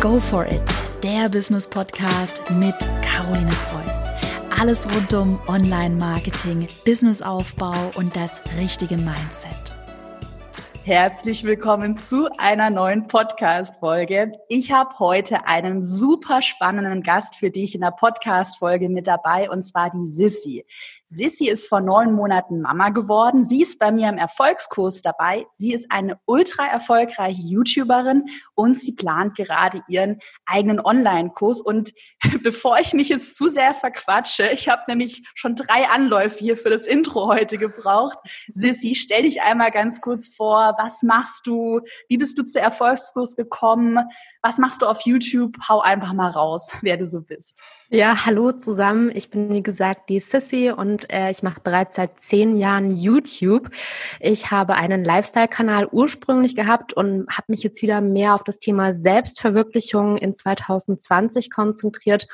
Go for it, der Business Podcast mit Caroline Preuß. Alles rund um Online-Marketing, Businessaufbau und das richtige Mindset. Herzlich willkommen zu einer neuen Podcast-Folge. Ich habe heute einen super spannenden Gast für dich in der Podcast-Folge mit dabei und zwar die Sissy. Sissy ist vor neun Monaten Mama geworden. Sie ist bei mir im Erfolgskurs dabei. Sie ist eine ultra erfolgreiche YouTuberin und sie plant gerade ihren eigenen Online-Kurs. Und bevor ich mich jetzt zu sehr verquatsche, ich habe nämlich schon drei Anläufe hier für das Intro heute gebraucht. Sissy, stell dich einmal ganz kurz vor. Was machst du? Wie bist du zu Erfolgskurs gekommen? Was machst du auf YouTube? Hau einfach mal raus, wer du so bist. Ja, hallo zusammen. Ich bin wie gesagt die Sissy und äh, ich mache bereits seit zehn Jahren YouTube. Ich habe einen Lifestyle-Kanal ursprünglich gehabt und habe mich jetzt wieder mehr auf das Thema Selbstverwirklichung in 2020 konzentriert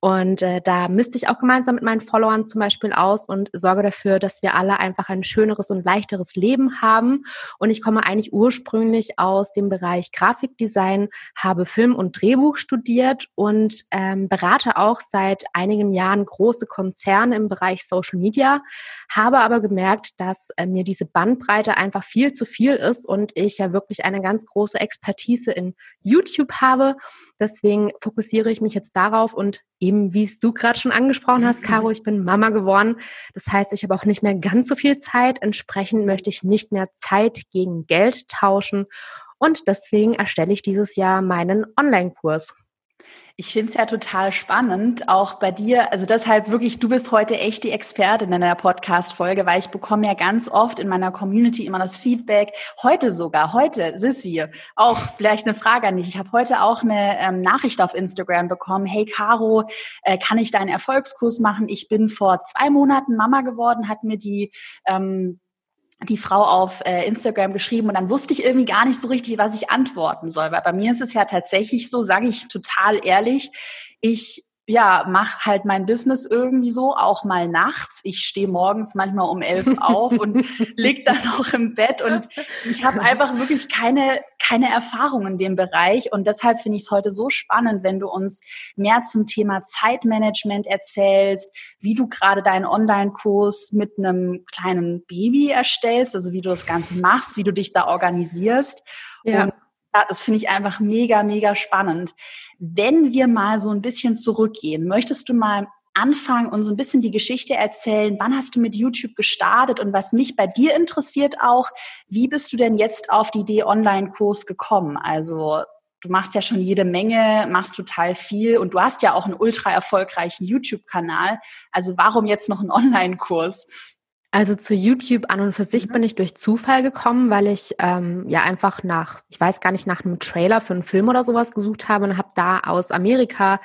und äh, da müsste ich auch gemeinsam mit meinen Followern zum Beispiel aus und sorge dafür, dass wir alle einfach ein schöneres und leichteres Leben haben. Und ich komme eigentlich ursprünglich aus dem Bereich Grafikdesign, habe Film und Drehbuch studiert und ähm, berate auch seit einigen Jahren große Konzerne im Bereich Social Media, habe aber gemerkt, dass äh, mir diese Bandbreite einfach viel zu viel ist und ich ja wirklich eine ganz große Expertise in YouTube habe. Deswegen fokussiere ich mich jetzt darauf und eben, wie du gerade schon angesprochen hast, Caro, ich bin Mama geworden. Das heißt, ich habe auch nicht mehr ganz so viel Zeit. Entsprechend möchte ich nicht mehr Zeit gegen Geld tauschen. Und deswegen erstelle ich dieses Jahr meinen Online-Kurs. Ich finde es ja total spannend, auch bei dir. Also deshalb wirklich, du bist heute echt die Expertin in der Podcast-Folge, weil ich bekomme ja ganz oft in meiner Community immer das Feedback, heute sogar, heute, Sissi, auch vielleicht eine Frage an dich. Ich habe heute auch eine ähm, Nachricht auf Instagram bekommen. Hey Caro, äh, kann ich deinen Erfolgskurs machen? Ich bin vor zwei Monaten Mama geworden, hat mir die ähm, die Frau auf äh, Instagram geschrieben und dann wusste ich irgendwie gar nicht so richtig, was ich antworten soll. Weil bei mir ist es ja tatsächlich so, sage ich total ehrlich, ich ja, mach halt mein Business irgendwie so, auch mal nachts. Ich stehe morgens manchmal um elf auf und lieg dann auch im Bett und ich habe einfach wirklich keine, keine Erfahrung in dem Bereich und deshalb finde ich es heute so spannend, wenn du uns mehr zum Thema Zeitmanagement erzählst, wie du gerade deinen Online-Kurs mit einem kleinen Baby erstellst, also wie du das Ganze machst, wie du dich da organisierst. Ja. Und ja, das finde ich einfach mega, mega spannend. Wenn wir mal so ein bisschen zurückgehen, möchtest du mal anfangen und so ein bisschen die Geschichte erzählen? Wann hast du mit YouTube gestartet? Und was mich bei dir interessiert auch, wie bist du denn jetzt auf die Idee Online-Kurs gekommen? Also du machst ja schon jede Menge, machst total viel und du hast ja auch einen ultra erfolgreichen YouTube-Kanal. Also warum jetzt noch einen Online-Kurs? Also zu YouTube an und für sich mhm. bin ich durch Zufall gekommen, weil ich ähm, ja einfach nach, ich weiß gar nicht, nach einem Trailer für einen Film oder sowas gesucht habe und habe da aus Amerika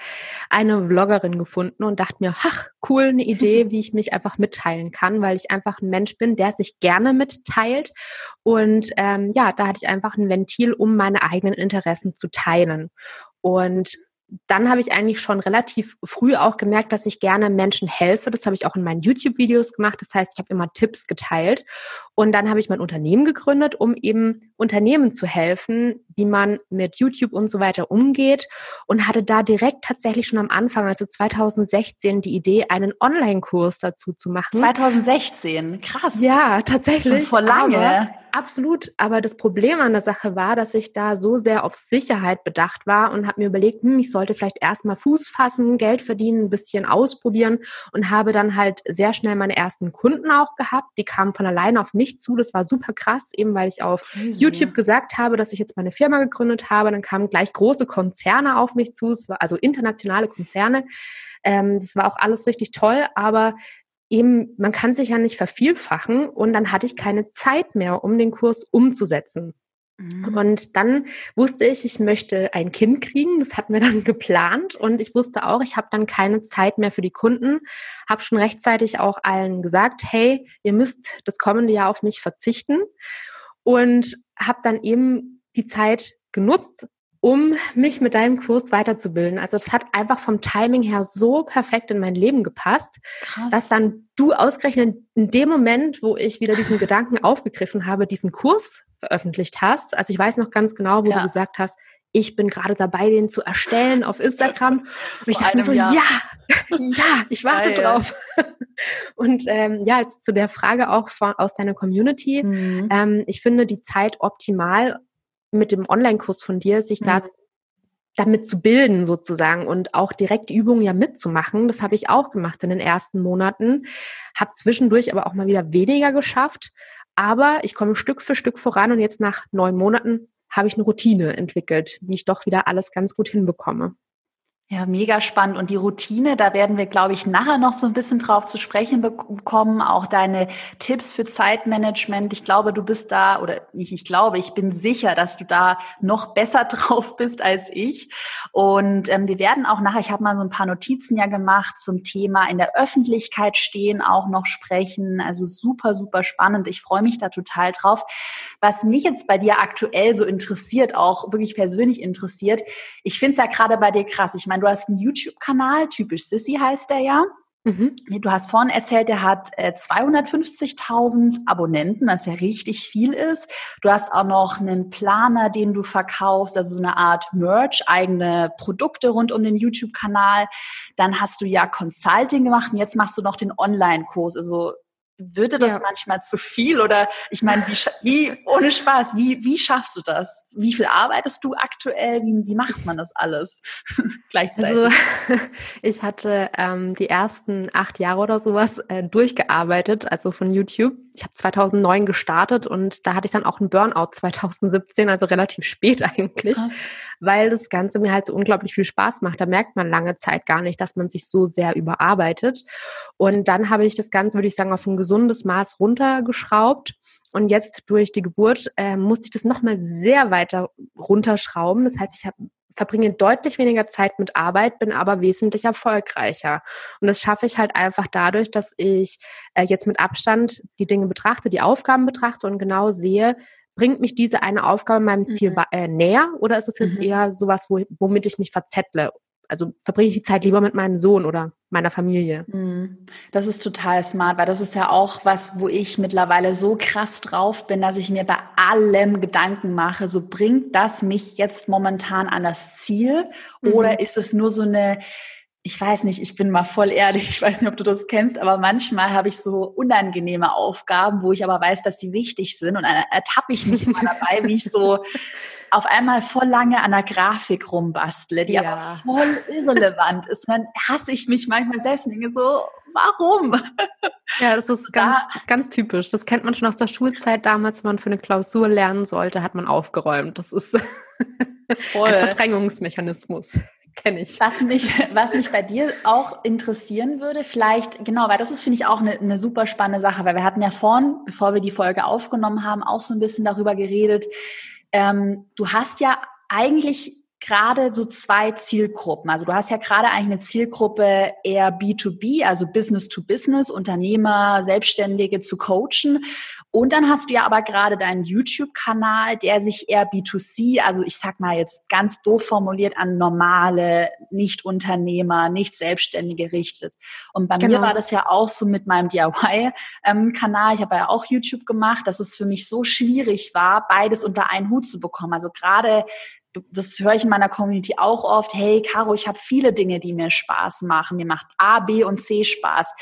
eine Vloggerin gefunden und dachte mir, ach, cool, eine Idee, wie ich mich einfach mitteilen kann, weil ich einfach ein Mensch bin, der sich gerne mitteilt. Und ähm, ja, da hatte ich einfach ein Ventil, um meine eigenen Interessen zu teilen. Und dann habe ich eigentlich schon relativ früh auch gemerkt, dass ich gerne Menschen helfe. Das habe ich auch in meinen YouTube-Videos gemacht. Das heißt, ich habe immer Tipps geteilt. Und dann habe ich mein Unternehmen gegründet, um eben Unternehmen zu helfen, wie man mit YouTube und so weiter umgeht. Und hatte da direkt tatsächlich schon am Anfang, also 2016, die Idee, einen Online-Kurs dazu zu machen. 2016, krass. Ja, tatsächlich. Und vor lange. Aber Absolut. Aber das Problem an der Sache war, dass ich da so sehr auf Sicherheit bedacht war und habe mir überlegt, hm, ich sollte vielleicht erstmal Fuß fassen, Geld verdienen, ein bisschen ausprobieren und habe dann halt sehr schnell meine ersten Kunden auch gehabt. Die kamen von alleine auf mich zu. Das war super krass, eben weil ich auf Crazy. YouTube gesagt habe, dass ich jetzt meine Firma gegründet habe. Dann kamen gleich große Konzerne auf mich zu, also internationale Konzerne. Ähm, das war auch alles richtig toll, aber eben, man kann sich ja nicht vervielfachen und dann hatte ich keine Zeit mehr, um den Kurs umzusetzen. Mhm. Und dann wusste ich, ich möchte ein Kind kriegen. Das hatten wir dann geplant. Und ich wusste auch, ich habe dann keine Zeit mehr für die Kunden. Habe schon rechtzeitig auch allen gesagt, hey, ihr müsst das kommende Jahr auf mich verzichten. Und habe dann eben die Zeit genutzt, um mich mit deinem Kurs weiterzubilden. Also es hat einfach vom Timing her so perfekt in mein Leben gepasst, Krass. dass dann du ausgerechnet in dem Moment, wo ich wieder diesen Gedanken aufgegriffen habe, diesen Kurs veröffentlicht hast. Also ich weiß noch ganz genau, wo ja. du gesagt hast, ich bin gerade dabei, den zu erstellen auf Instagram. Und ich dachte mir so, Jahr. ja, ja, ich warte Geil. drauf. Und ähm, ja, jetzt zu der Frage auch von, aus deiner Community. Mhm. Ähm, ich finde die Zeit optimal mit dem Online-Kurs von dir, sich mhm. da damit zu bilden sozusagen und auch direkt Übungen ja mitzumachen. Das habe ich auch gemacht in den ersten Monaten, habe zwischendurch aber auch mal wieder weniger geschafft, aber ich komme Stück für Stück voran und jetzt nach neun Monaten habe ich eine Routine entwickelt, wie ich doch wieder alles ganz gut hinbekomme. Ja, mega spannend. Und die Routine, da werden wir, glaube ich, nachher noch so ein bisschen drauf zu sprechen bekommen. Auch deine Tipps für Zeitmanagement. Ich glaube, du bist da, oder nicht, ich glaube, ich bin sicher, dass du da noch besser drauf bist als ich. Und ähm, wir werden auch nachher, ich habe mal so ein paar Notizen ja gemacht zum Thema in der Öffentlichkeit stehen, auch noch sprechen. Also super, super spannend. Ich freue mich da total drauf. Was mich jetzt bei dir aktuell so interessiert, auch wirklich persönlich interessiert, ich finde es ja gerade bei dir krass. Ich meine, meine, du hast einen YouTube-Kanal, typisch Sissy heißt der ja. Mhm. Du hast vorhin erzählt, der hat äh, 250.000 Abonnenten, was ja richtig viel ist. Du hast auch noch einen Planer, den du verkaufst, also so eine Art Merch, eigene Produkte rund um den YouTube-Kanal. Dann hast du ja Consulting gemacht und jetzt machst du noch den Online-Kurs. Also würde das ja. manchmal zu viel oder ich meine, wie, wie ohne Spaß, wie, wie schaffst du das? Wie viel arbeitest du aktuell? Wie, wie macht man das alles gleichzeitig? Also, ich hatte ähm, die ersten acht Jahre oder sowas äh, durchgearbeitet, also von YouTube. Ich habe 2009 gestartet und da hatte ich dann auch einen Burnout 2017, also relativ spät eigentlich, Krass. weil das Ganze mir halt so unglaublich viel Spaß macht. Da merkt man lange Zeit gar nicht, dass man sich so sehr überarbeitet. Und dann habe ich das Ganze, würde ich sagen, auf ein gesundes Maß runtergeschraubt. Und jetzt durch die Geburt äh, musste ich das nochmal sehr weiter runterschrauben. Das heißt, ich hab, verbringe deutlich weniger Zeit mit Arbeit, bin aber wesentlich erfolgreicher. Und das schaffe ich halt einfach dadurch, dass ich äh, jetzt mit Abstand die Dinge betrachte, die Aufgaben betrachte und genau sehe, bringt mich diese eine Aufgabe meinem Ziel mhm. äh, näher oder ist es jetzt mhm. eher sowas, wo, womit ich mich verzettle? Also verbringe ich die Zeit lieber mit meinem Sohn oder meiner Familie. Mhm. Das ist total smart, weil das ist ja auch was, wo ich mittlerweile so krass drauf bin, dass ich mir bei allem Gedanken mache, so bringt das mich jetzt momentan an das Ziel mhm. oder ist es nur so eine ich weiß nicht, ich bin mal voll ehrlich, ich weiß nicht, ob du das kennst, aber manchmal habe ich so unangenehme Aufgaben, wo ich aber weiß, dass sie wichtig sind und dann ertappe ich mich immer dabei, wie ich so auf einmal voll lange an einer Grafik rumbastle, die ja. aber voll irrelevant ist. Und dann hasse ich mich manchmal selbst und denke so, warum? Ja, das ist ganz, da, ganz typisch. Das kennt man schon aus der Schulzeit damals, wenn man für eine Klausur lernen sollte, hat man aufgeräumt. Das ist voll. ein Verdrängungsmechanismus. Kenne ich. Was mich, was mich bei dir auch interessieren würde, vielleicht, genau, weil das ist, finde ich, auch eine, eine super spannende Sache, weil wir hatten ja vorhin, bevor wir die Folge aufgenommen haben, auch so ein bisschen darüber geredet, ähm, du hast ja eigentlich gerade so zwei Zielgruppen. Also du hast ja gerade eigentlich eine Zielgruppe eher B2B, also Business to Business, Unternehmer, Selbstständige zu coachen. Und dann hast du ja aber gerade deinen YouTube-Kanal, der sich eher B2C, also ich sag mal jetzt ganz doof formuliert, an normale Nicht-Unternehmer, Nicht-Selbstständige richtet. Und bei genau. mir war das ja auch so mit meinem DIY-Kanal. ich habe ja auch YouTube gemacht, dass es für mich so schwierig war, beides unter einen Hut zu bekommen. Also gerade das höre ich in meiner Community auch oft, hey Caro, ich habe viele Dinge, die mir Spaß machen. Mir macht A, B und C Spaß.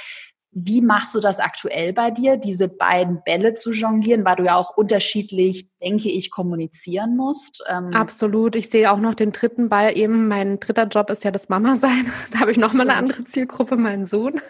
Wie machst du das aktuell bei dir, diese beiden Bälle zu jonglieren, weil du ja auch unterschiedlich, denke ich, kommunizieren musst? Ähm Absolut. Ich sehe auch noch den dritten Ball eben. Mein dritter Job ist ja das Mama sein. Da habe ich noch mal eine andere Zielgruppe, meinen Sohn.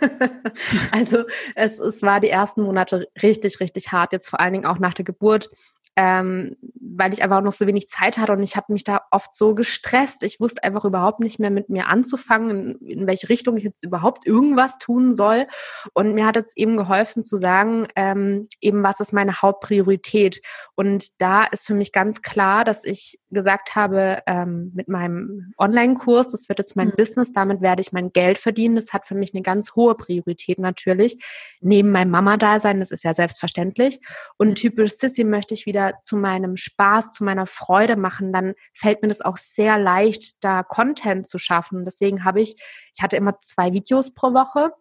also es, es war die ersten Monate richtig, richtig hart. Jetzt vor allen Dingen auch nach der Geburt ähm, weil ich einfach noch so wenig Zeit hatte und ich habe mich da oft so gestresst. Ich wusste einfach überhaupt nicht mehr mit mir anzufangen, in, in welche Richtung ich jetzt überhaupt irgendwas tun soll. Und mir hat es eben geholfen zu sagen, ähm, eben was ist meine Hauptpriorität. Und da ist für mich ganz klar, dass ich gesagt habe, ähm, mit meinem Online-Kurs, das wird jetzt mein mhm. Business, damit werde ich mein Geld verdienen. Das hat für mich eine ganz hohe Priorität natürlich. Neben meinem Mama-Dasein, das ist ja selbstverständlich. Und typisch Sissy möchte ich wieder wieder zu meinem Spaß, zu meiner Freude machen, dann fällt mir das auch sehr leicht, da Content zu schaffen. Deswegen habe ich, ich hatte immer zwei Videos pro Woche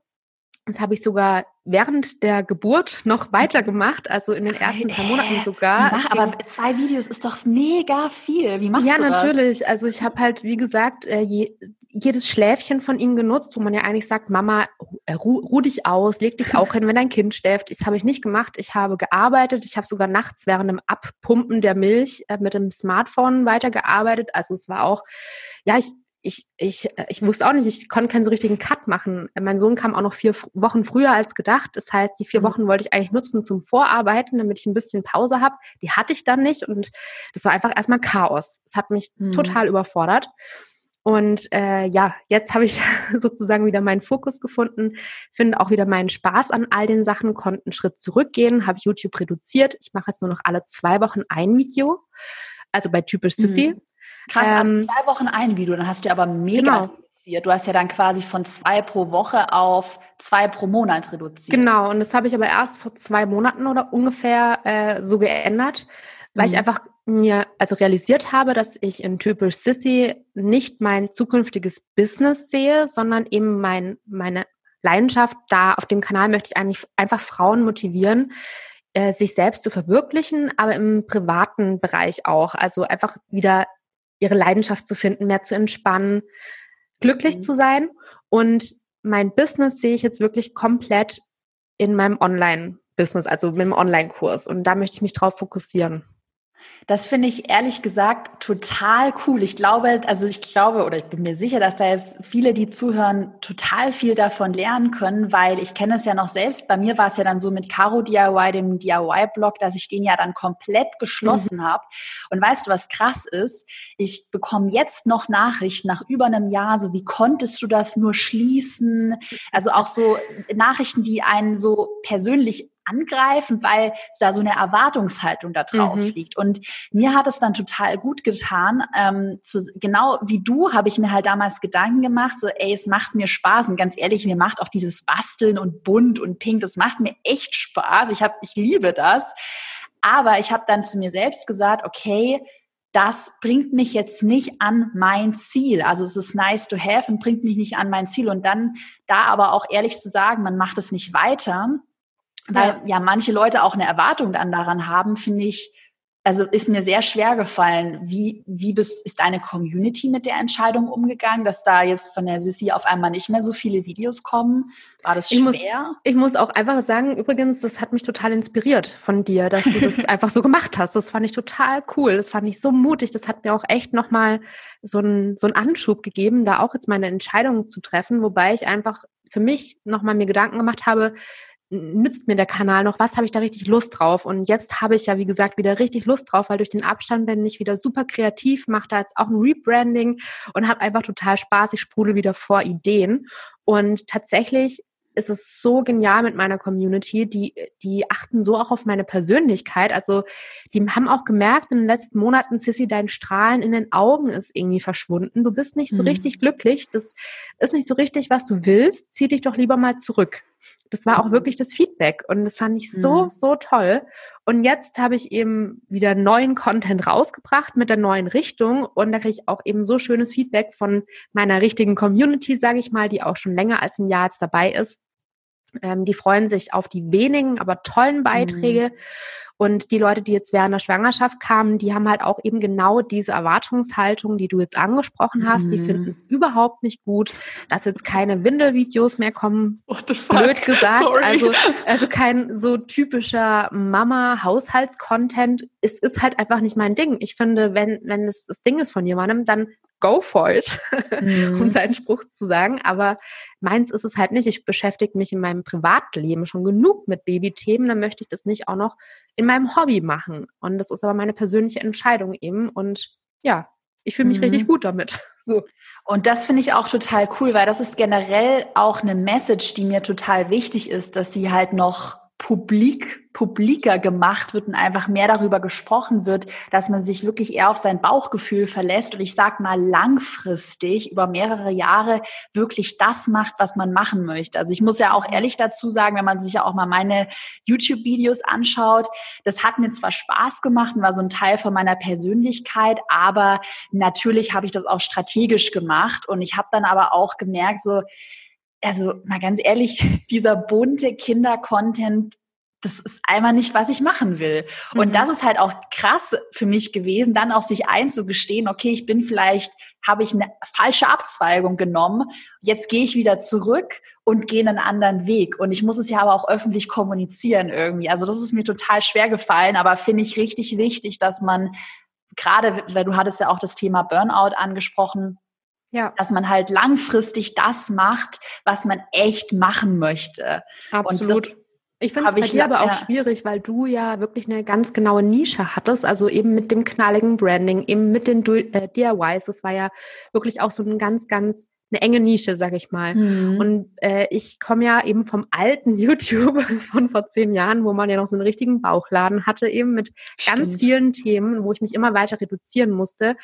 Das habe ich sogar während der Geburt noch weitergemacht, also in den ersten paar Monaten sogar. Mach, aber zwei Videos ist doch mega viel. Wie machst ja, du das? Ja, natürlich. Also ich habe halt, wie gesagt, äh, je, jedes Schläfchen von ihm genutzt, wo man ja eigentlich sagt, Mama, äh, ruh, ruh dich aus, leg dich auch hin, wenn dein Kind schläft. Das habe ich nicht gemacht. Ich habe gearbeitet. Ich habe sogar nachts während dem Abpumpen der Milch äh, mit dem Smartphone weitergearbeitet. Also es war auch, ja, ich ich, ich, ich wusste auch nicht, ich konnte keinen so richtigen Cut machen. Mein Sohn kam auch noch vier Wochen früher als gedacht. Das heißt, die vier mhm. Wochen wollte ich eigentlich nutzen zum Vorarbeiten, damit ich ein bisschen Pause habe. Die hatte ich dann nicht und das war einfach erstmal Chaos. Es hat mich mhm. total überfordert. Und äh, ja, jetzt habe ich sozusagen wieder meinen Fokus gefunden, finde auch wieder meinen Spaß an all den Sachen, konnte einen Schritt zurückgehen, habe YouTube reduziert. Ich mache jetzt nur noch alle zwei Wochen ein Video, also bei typisch Sissy. Mhm. Krass, ähm, zwei Wochen ein Video, dann hast du aber mega genau. reduziert. Du hast ja dann quasi von zwei pro Woche auf zwei pro Monat reduziert. Genau, und das habe ich aber erst vor zwei Monaten oder ungefähr äh, so geändert, weil mhm. ich einfach mir also realisiert habe, dass ich in typisch Sissy nicht mein zukünftiges Business sehe, sondern eben mein, meine Leidenschaft da auf dem Kanal möchte ich eigentlich einfach Frauen motivieren, äh, sich selbst zu verwirklichen, aber im privaten Bereich auch. Also einfach wieder ihre Leidenschaft zu finden, mehr zu entspannen, glücklich mhm. zu sein. Und mein Business sehe ich jetzt wirklich komplett in meinem Online-Business, also mit dem Online-Kurs. Und da möchte ich mich drauf fokussieren. Das finde ich ehrlich gesagt total cool. Ich glaube, also ich glaube oder ich bin mir sicher, dass da jetzt viele, die zuhören, total viel davon lernen können, weil ich kenne es ja noch selbst. Bei mir war es ja dann so mit Caro DIY, dem DIY-Blog, dass ich den ja dann komplett geschlossen mhm. habe. Und weißt du, was krass ist? Ich bekomme jetzt noch Nachrichten nach über einem Jahr, so wie konntest du das nur schließen? Also auch so Nachrichten, die einen so persönlich angreifen, weil es da so eine Erwartungshaltung da drauf mhm. liegt. Und mir hat es dann total gut getan. Ähm, zu, genau wie du habe ich mir halt damals Gedanken gemacht, so ey, es macht mir Spaß. Und ganz ehrlich, mir macht auch dieses Basteln und bunt und pink, das macht mir echt Spaß. Ich habe, ich liebe das. Aber ich habe dann zu mir selbst gesagt, okay, das bringt mich jetzt nicht an mein Ziel. Also es ist nice to have und bringt mich nicht an mein Ziel. Und dann da aber auch ehrlich zu sagen, man macht es nicht weiter, weil ja. ja manche Leute auch eine Erwartung dann daran haben, finde ich, also ist mir sehr schwer gefallen. Wie, wie bist, ist deine Community mit der Entscheidung umgegangen, dass da jetzt von der Sissi auf einmal nicht mehr so viele Videos kommen? War das schwer? Ich muss, ich muss auch einfach sagen, übrigens, das hat mich total inspiriert von dir, dass du das einfach so gemacht hast. Das fand ich total cool. Das fand ich so mutig. Das hat mir auch echt nochmal so einen, so einen Anschub gegeben, da auch jetzt meine Entscheidung zu treffen, wobei ich einfach für mich nochmal mir Gedanken gemacht habe, nützt mir der Kanal noch? Was habe ich da richtig Lust drauf? Und jetzt habe ich ja, wie gesagt, wieder richtig Lust drauf, weil durch den Abstand bin ich wieder super kreativ, mache da jetzt auch ein Rebranding und habe einfach total Spaß. Ich sprudel wieder vor Ideen. Und tatsächlich ist es so genial mit meiner Community. Die, die achten so auch auf meine Persönlichkeit. Also die haben auch gemerkt in den letzten Monaten, Sissy, dein Strahlen in den Augen ist irgendwie verschwunden. Du bist nicht so mhm. richtig glücklich. Das ist nicht so richtig, was du willst. Zieh dich doch lieber mal zurück. Das war auch wirklich das Feedback und das fand ich so, mhm. so toll. Und jetzt habe ich eben wieder neuen Content rausgebracht mit der neuen Richtung und da kriege ich auch eben so schönes Feedback von meiner richtigen Community, sage ich mal, die auch schon länger als ein Jahr jetzt dabei ist. Ähm, die freuen sich auf die wenigen, aber tollen Beiträge. Mhm. Und die Leute, die jetzt während der Schwangerschaft kamen, die haben halt auch eben genau diese Erwartungshaltung, die du jetzt angesprochen hast. Mhm. Die finden es überhaupt nicht gut, dass jetzt keine Windelvideos mehr kommen. Blöd gesagt. Sorry. Also, also kein so typischer Mama-Haushaltscontent. Es ist halt einfach nicht mein Ding. Ich finde, wenn, wenn es das Ding ist von jemandem, dann go for it, mhm. um seinen Spruch zu sagen. Aber meins ist es halt nicht. Ich beschäftige mich in meinem Privatleben schon genug mit Babythemen. Dann möchte ich das nicht auch noch in meinem Hobby machen. Und das ist aber meine persönliche Entscheidung eben. Und ja, ich fühle mich mhm. richtig gut damit. So. Und das finde ich auch total cool, weil das ist generell auch eine Message, die mir total wichtig ist, dass sie halt noch publik, publiker gemacht wird und einfach mehr darüber gesprochen wird, dass man sich wirklich eher auf sein Bauchgefühl verlässt und ich sag mal langfristig über mehrere Jahre wirklich das macht, was man machen möchte. Also ich muss ja auch ehrlich dazu sagen, wenn man sich ja auch mal meine YouTube-Videos anschaut, das hat mir zwar Spaß gemacht und war so ein Teil von meiner Persönlichkeit, aber natürlich habe ich das auch strategisch gemacht und ich habe dann aber auch gemerkt, so also mal ganz ehrlich, dieser bunte Kinder-Content, das ist einmal nicht, was ich machen will. Und mhm. das ist halt auch krass für mich gewesen, dann auch sich einzugestehen, okay, ich bin vielleicht, habe ich eine falsche Abzweigung genommen, jetzt gehe ich wieder zurück und gehe einen anderen Weg. Und ich muss es ja aber auch öffentlich kommunizieren irgendwie. Also das ist mir total schwer gefallen, aber finde ich richtig wichtig, dass man gerade, weil du hattest ja auch das Thema Burnout angesprochen, ja. Dass man halt langfristig das macht, was man echt machen möchte. Absolut. ich finde es bei dir aber auch ja. schwierig, weil du ja wirklich eine ganz genaue Nische hattest, also eben mit dem knalligen Branding, eben mit den äh, DIYs. Das war ja wirklich auch so ein ganz, ganz eine enge Nische, sag ich mal. Mhm. Und äh, ich komme ja eben vom alten YouTube von vor zehn Jahren, wo man ja noch so einen richtigen Bauchladen hatte, eben mit Stimmt. ganz vielen Themen, wo ich mich immer weiter reduzieren musste.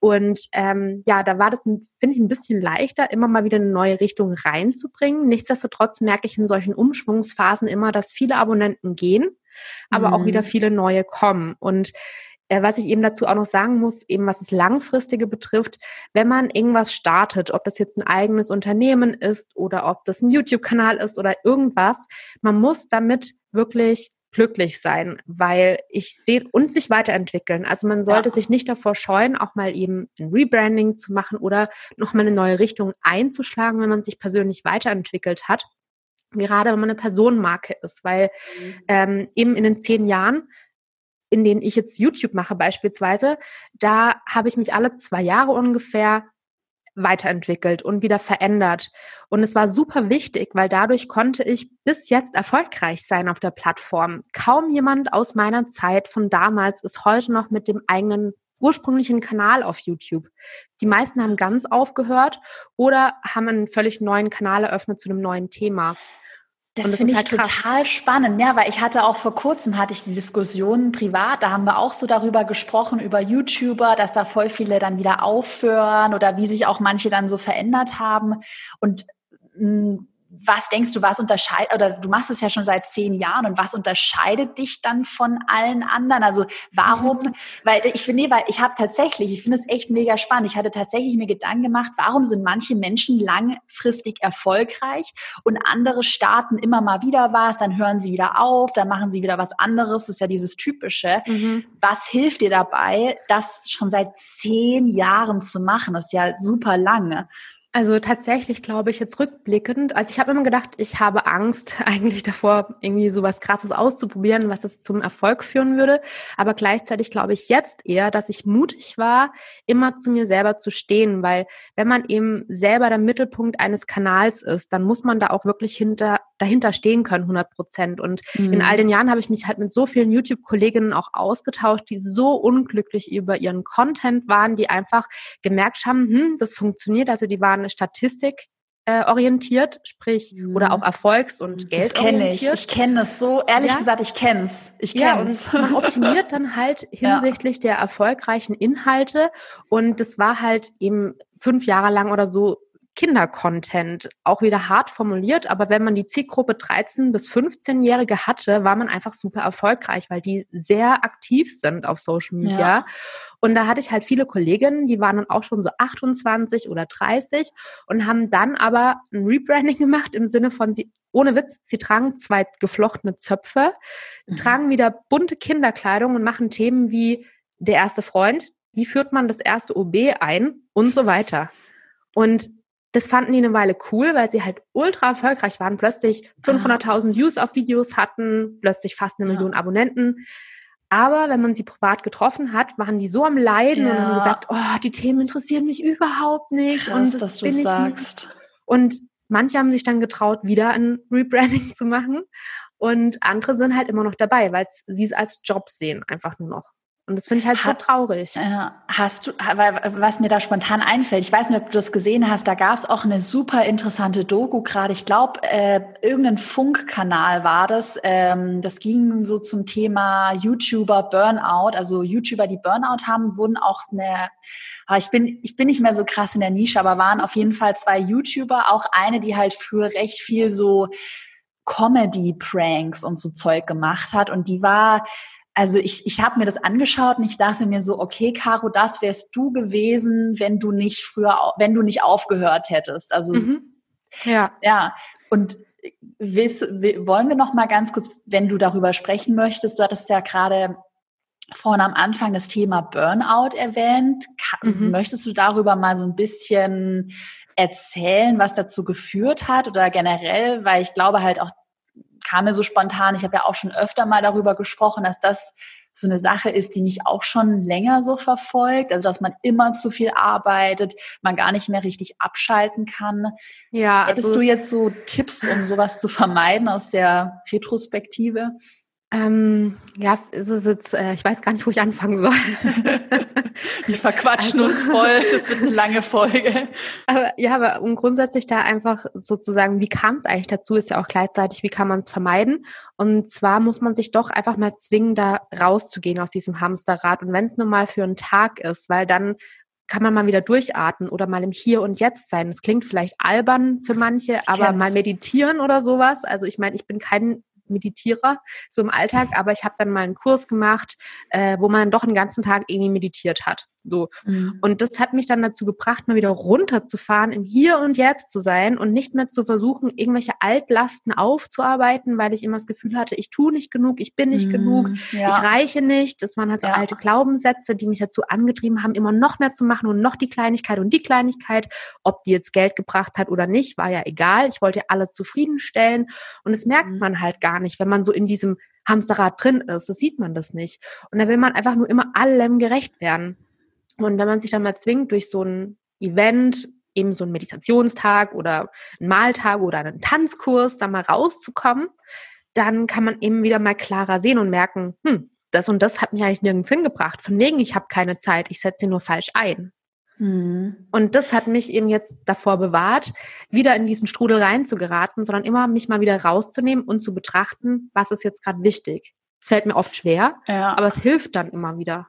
Und ähm, ja, da war das, finde ich, ein bisschen leichter, immer mal wieder eine neue Richtung reinzubringen. Nichtsdestotrotz merke ich in solchen Umschwungsphasen immer, dass viele Abonnenten gehen, aber mhm. auch wieder mhm. viele neue kommen. Und äh, was ich eben dazu auch noch sagen muss, eben was das Langfristige betrifft, wenn man irgendwas startet, ob das jetzt ein eigenes Unternehmen ist oder ob das ein YouTube-Kanal ist oder irgendwas, man muss damit wirklich glücklich sein, weil ich sehe und sich weiterentwickeln. Also man sollte ja. sich nicht davor scheuen, auch mal eben ein Rebranding zu machen oder nochmal eine neue Richtung einzuschlagen, wenn man sich persönlich weiterentwickelt hat. Gerade wenn man eine Personenmarke ist, weil mhm. ähm, eben in den zehn Jahren in denen ich jetzt YouTube mache beispielsweise, da habe ich mich alle zwei Jahre ungefähr weiterentwickelt und wieder verändert. Und es war super wichtig, weil dadurch konnte ich bis jetzt erfolgreich sein auf der Plattform. Kaum jemand aus meiner Zeit von damals ist heute noch mit dem eigenen ursprünglichen Kanal auf YouTube. Die meisten haben ganz aufgehört oder haben einen völlig neuen Kanal eröffnet zu einem neuen Thema. Das, das finde ich halt total spannend, ja, weil ich hatte auch vor kurzem hatte ich die Diskussion privat, da haben wir auch so darüber gesprochen über YouTuber, dass da voll viele dann wieder aufhören oder wie sich auch manche dann so verändert haben. Und mh, mm, was denkst du, was unterscheidet, oder du machst es ja schon seit zehn Jahren und was unterscheidet dich dann von allen anderen? Also warum, mhm. weil ich finde, nee, weil ich habe tatsächlich, ich finde es echt mega spannend, ich hatte tatsächlich mir Gedanken gemacht, warum sind manche Menschen langfristig erfolgreich und andere starten immer mal wieder was, dann hören sie wieder auf, dann machen sie wieder was anderes, das ist ja dieses Typische. Mhm. Was hilft dir dabei, das schon seit zehn Jahren zu machen? Das ist ja super lange. Also tatsächlich glaube ich jetzt rückblickend, also ich habe immer gedacht, ich habe Angst eigentlich davor, irgendwie sowas krasses auszuprobieren, was das zum Erfolg führen würde. Aber gleichzeitig glaube ich jetzt eher, dass ich mutig war, immer zu mir selber zu stehen, weil wenn man eben selber der Mittelpunkt eines Kanals ist, dann muss man da auch wirklich hinter, dahinter stehen können, 100 Prozent. Und mhm. in all den Jahren habe ich mich halt mit so vielen YouTube-Kolleginnen auch ausgetauscht, die so unglücklich über ihren Content waren, die einfach gemerkt haben, hm, das funktioniert. Also die waren Statistik äh, orientiert, sprich mhm. oder auch Erfolgs- und Geld das kenne ich. Ich kenne es so ehrlich ja. gesagt, ich kenne es. Ich kenne es. Ja, man optimiert dann halt hinsichtlich ja. der erfolgreichen Inhalte und das war halt eben fünf Jahre lang oder so Kindercontent, auch wieder hart formuliert, aber wenn man die Zielgruppe 13 bis 15-Jährige hatte, war man einfach super erfolgreich, weil die sehr aktiv sind auf Social Media. Ja. Und da hatte ich halt viele Kolleginnen, die waren dann auch schon so 28 oder 30 und haben dann aber ein Rebranding gemacht im Sinne von, sie, ohne Witz, sie tragen zwei geflochtene Zöpfe, mhm. tragen wieder bunte Kinderkleidung und machen Themen wie der erste Freund, wie führt man das erste OB ein und so weiter. Und das fanden die eine Weile cool, weil sie halt ultra erfolgreich waren, plötzlich 500.000 Views auf Videos hatten, plötzlich fast eine ja. Million Abonnenten. Aber wenn man sie privat getroffen hat, waren die so am Leiden ja. und haben gesagt, oh, die Themen interessieren mich überhaupt nicht. Krass, und das dass du sagst. Nicht. Und manche haben sich dann getraut, wieder ein Rebranding zu machen. Und andere sind halt immer noch dabei, weil sie es als Job sehen, einfach nur noch. Und das finde ich halt Hat, so traurig. Äh, hast du, was mir da spontan einfällt, ich weiß nicht, ob du das gesehen hast, da gab es auch eine super interessante Doku gerade. Ich glaube, äh, irgendein Funkkanal war das. Ähm, das ging so zum Thema YouTuber Burnout. Also YouTuber, die Burnout haben, wurden auch eine aber ich bin, ich bin nicht mehr so krass in der Nische, aber waren auf jeden Fall zwei YouTuber, auch eine, die halt für recht viel so Comedy-Pranks und so Zeug gemacht hat. Und die war, also ich, ich habe mir das angeschaut und ich dachte mir so, okay, Caro, das wärst du gewesen, wenn du nicht früher, wenn du nicht aufgehört hättest. Also mhm. Ja. Ja. Und willst, wollen wir noch mal ganz kurz, wenn du darüber sprechen möchtest, du hattest ja gerade vorhin am Anfang das Thema Burnout erwähnt. Mhm. Möchtest du darüber mal so ein bisschen erzählen, was dazu geführt hat oder generell, weil ich glaube halt auch, kam mir so spontan, ich habe ja auch schon öfter mal darüber gesprochen, dass das so eine Sache ist, die mich auch schon länger so verfolgt, also dass man immer zu viel arbeitet, man gar nicht mehr richtig abschalten kann. Ja, Hättest also, du jetzt so Tipps, um sowas zu vermeiden aus der Retrospektive? Ähm, ja, ist es jetzt, äh, ich weiß gar nicht, wo ich anfangen soll. Wir verquatschen also, uns voll, das wird eine lange Folge. Aber, ja, aber um grundsätzlich da einfach sozusagen, wie kam es eigentlich dazu, ist ja auch gleichzeitig, wie kann man es vermeiden? Und zwar muss man sich doch einfach mal zwingen, da rauszugehen aus diesem Hamsterrad. Und wenn es nur mal für einen Tag ist, weil dann kann man mal wieder durchatmen oder mal im Hier und Jetzt sein. Das klingt vielleicht albern für manche, aber mal meditieren oder sowas. Also ich meine, ich bin kein Meditierer so im Alltag, aber ich habe dann mal einen Kurs gemacht, äh, wo man doch einen ganzen Tag irgendwie meditiert hat. So. Mhm. Und das hat mich dann dazu gebracht, mal wieder runterzufahren, im Hier und Jetzt zu sein und nicht mehr zu versuchen, irgendwelche Altlasten aufzuarbeiten, weil ich immer das Gefühl hatte, ich tue nicht genug, ich bin nicht mhm. genug, ja. ich reiche nicht. Das waren halt so ja. alte Glaubenssätze, die mich dazu angetrieben haben, immer noch mehr zu machen und noch die Kleinigkeit und die Kleinigkeit, ob die jetzt Geld gebracht hat oder nicht, war ja egal. Ich wollte alle zufriedenstellen. Und das merkt mhm. man halt gar nicht, wenn man so in diesem Hamsterrad drin ist. Das sieht man das nicht. Und da will man einfach nur immer allem gerecht werden. Und wenn man sich dann mal zwingt, durch so ein Event, eben so einen Meditationstag oder einen Maltag oder einen Tanzkurs, da mal rauszukommen, dann kann man eben wieder mal klarer sehen und merken, hm, das und das hat mich eigentlich nirgends hingebracht. Von wegen, ich habe keine Zeit, ich setze sie nur falsch ein. Mhm. Und das hat mich eben jetzt davor bewahrt, wieder in diesen Strudel reinzugeraten, sondern immer mich mal wieder rauszunehmen und zu betrachten, was ist jetzt gerade wichtig. Es fällt mir oft schwer, ja. aber es hilft dann immer wieder.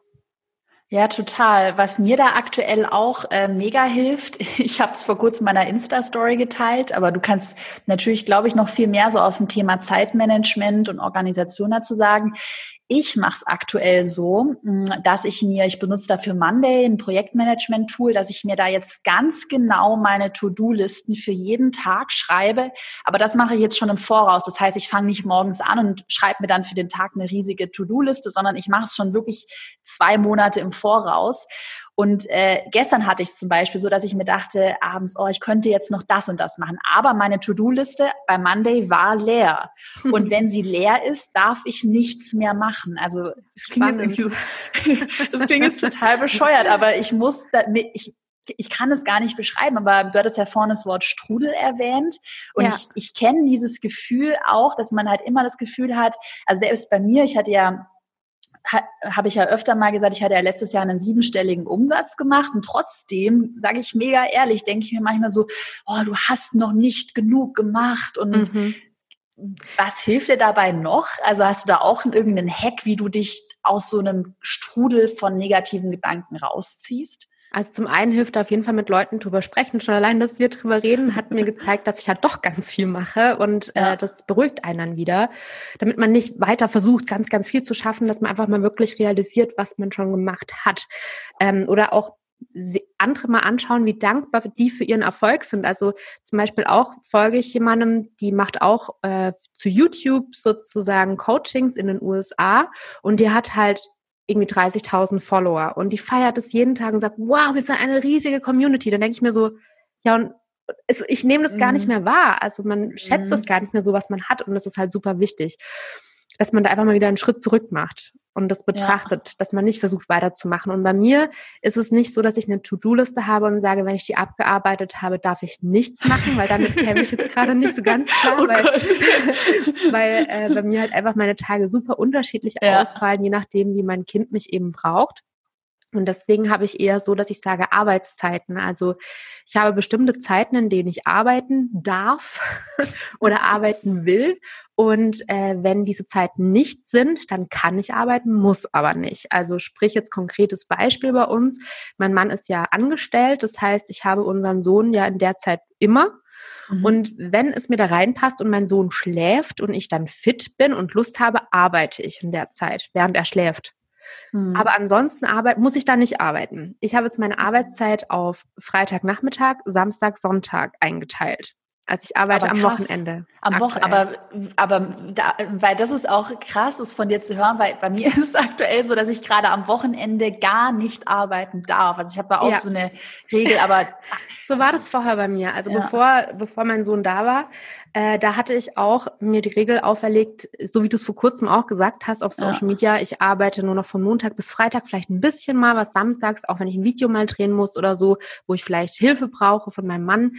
Ja, total. Was mir da aktuell auch äh, mega hilft, ich habe es vor kurzem in meiner Insta-Story geteilt, aber du kannst natürlich, glaube ich, noch viel mehr so aus dem Thema Zeitmanagement und Organisation dazu sagen. Ich mache es aktuell so, mm, dass ich mir, ich benutze dafür Monday, ein Projektmanagement-Tool, dass ich mir da jetzt ganz genau meine To-Do-Listen für jeden Tag schreibe. Aber das mache ich jetzt schon im Voraus. Das heißt, ich fange nicht morgens an und schreibe mir dann für den Tag eine riesige To-Do-Liste, sondern ich mache es schon wirklich zwei Monate im Voraus. Und äh, gestern hatte ich es zum Beispiel so, dass ich mir dachte, abends, oh, ich könnte jetzt noch das und das machen. Aber meine To-Do-Liste bei Monday war leer. Und wenn sie leer ist, darf ich nichts mehr machen. Also das klingt, jetzt, das klingt jetzt total bescheuert, aber ich muss, da, ich, ich kann es gar nicht beschreiben, aber du hattest ja vorne das Wort Strudel erwähnt. Und ja. ich, ich kenne dieses Gefühl auch, dass man halt immer das Gefühl hat, also selbst bei mir, ich hatte ja ha, habe ich ja öfter mal gesagt, ich hatte ja letztes Jahr einen siebenstelligen Umsatz gemacht und trotzdem, sage ich mega ehrlich, denke ich mir manchmal so, oh, du hast noch nicht genug gemacht und mhm. was hilft dir dabei noch? Also hast du da auch irgendeinen Hack, wie du dich aus so einem Strudel von negativen Gedanken rausziehst? Also zum einen hilft auf jeden Fall mit Leuten drüber sprechen. Schon allein, dass wir drüber reden, hat mir gezeigt, dass ich halt doch ganz viel mache und äh, ja. äh, das beruhigt einen dann wieder, damit man nicht weiter versucht, ganz, ganz viel zu schaffen, dass man einfach mal wirklich realisiert, was man schon gemacht hat. Ähm, oder auch andere mal anschauen, wie dankbar die für ihren Erfolg sind. Also zum Beispiel auch folge ich jemandem, die macht auch äh, zu YouTube sozusagen Coachings in den USA und die hat halt irgendwie 30.000 Follower und die feiert es jeden Tag und sagt, wow, wir sind eine riesige Community. Dann denke ich mir so, ja, und also ich nehme das gar nicht mhm. mehr wahr. Also man schätzt das mhm. gar nicht mehr so, was man hat und das ist halt super wichtig dass man da einfach mal wieder einen Schritt zurück macht und das betrachtet, ja. dass man nicht versucht weiterzumachen. Und bei mir ist es nicht so, dass ich eine To-Do-Liste habe und sage, wenn ich die abgearbeitet habe, darf ich nichts machen, weil damit käme ich jetzt gerade nicht so ganz klar, oh weil, weil äh, bei mir halt einfach meine Tage super unterschiedlich ja. ausfallen, je nachdem, wie mein Kind mich eben braucht. Und deswegen habe ich eher so, dass ich sage Arbeitszeiten. Also ich habe bestimmte Zeiten, in denen ich arbeiten darf oder arbeiten will. Und äh, wenn diese Zeiten nicht sind, dann kann ich arbeiten, muss aber nicht. Also sprich jetzt konkretes Beispiel bei uns. Mein Mann ist ja angestellt. Das heißt, ich habe unseren Sohn ja in der Zeit immer. Mhm. Und wenn es mir da reinpasst und mein Sohn schläft und ich dann fit bin und Lust habe, arbeite ich in der Zeit, während er schläft. Mhm. Aber ansonsten arbeit, muss ich da nicht arbeiten. Ich habe jetzt meine Arbeitszeit auf Freitagnachmittag, Samstag, Sonntag eingeteilt. Also ich arbeite aber am Wochenende. Am Wochenende, aber, aber da, weil das ist auch krass, ist von dir zu hören, weil bei mir ist es aktuell so, dass ich gerade am Wochenende gar nicht arbeiten darf. Also ich habe da auch ja. so eine Regel, aber so war das vorher bei mir. Also ja. bevor, bevor mein Sohn da war, äh, da hatte ich auch mir die Regel auferlegt, so wie du es vor kurzem auch gesagt hast auf Social ja. Media, ich arbeite nur noch von Montag bis Freitag, vielleicht ein bisschen mal was samstags, auch wenn ich ein Video mal drehen muss oder so, wo ich vielleicht Hilfe brauche von meinem Mann.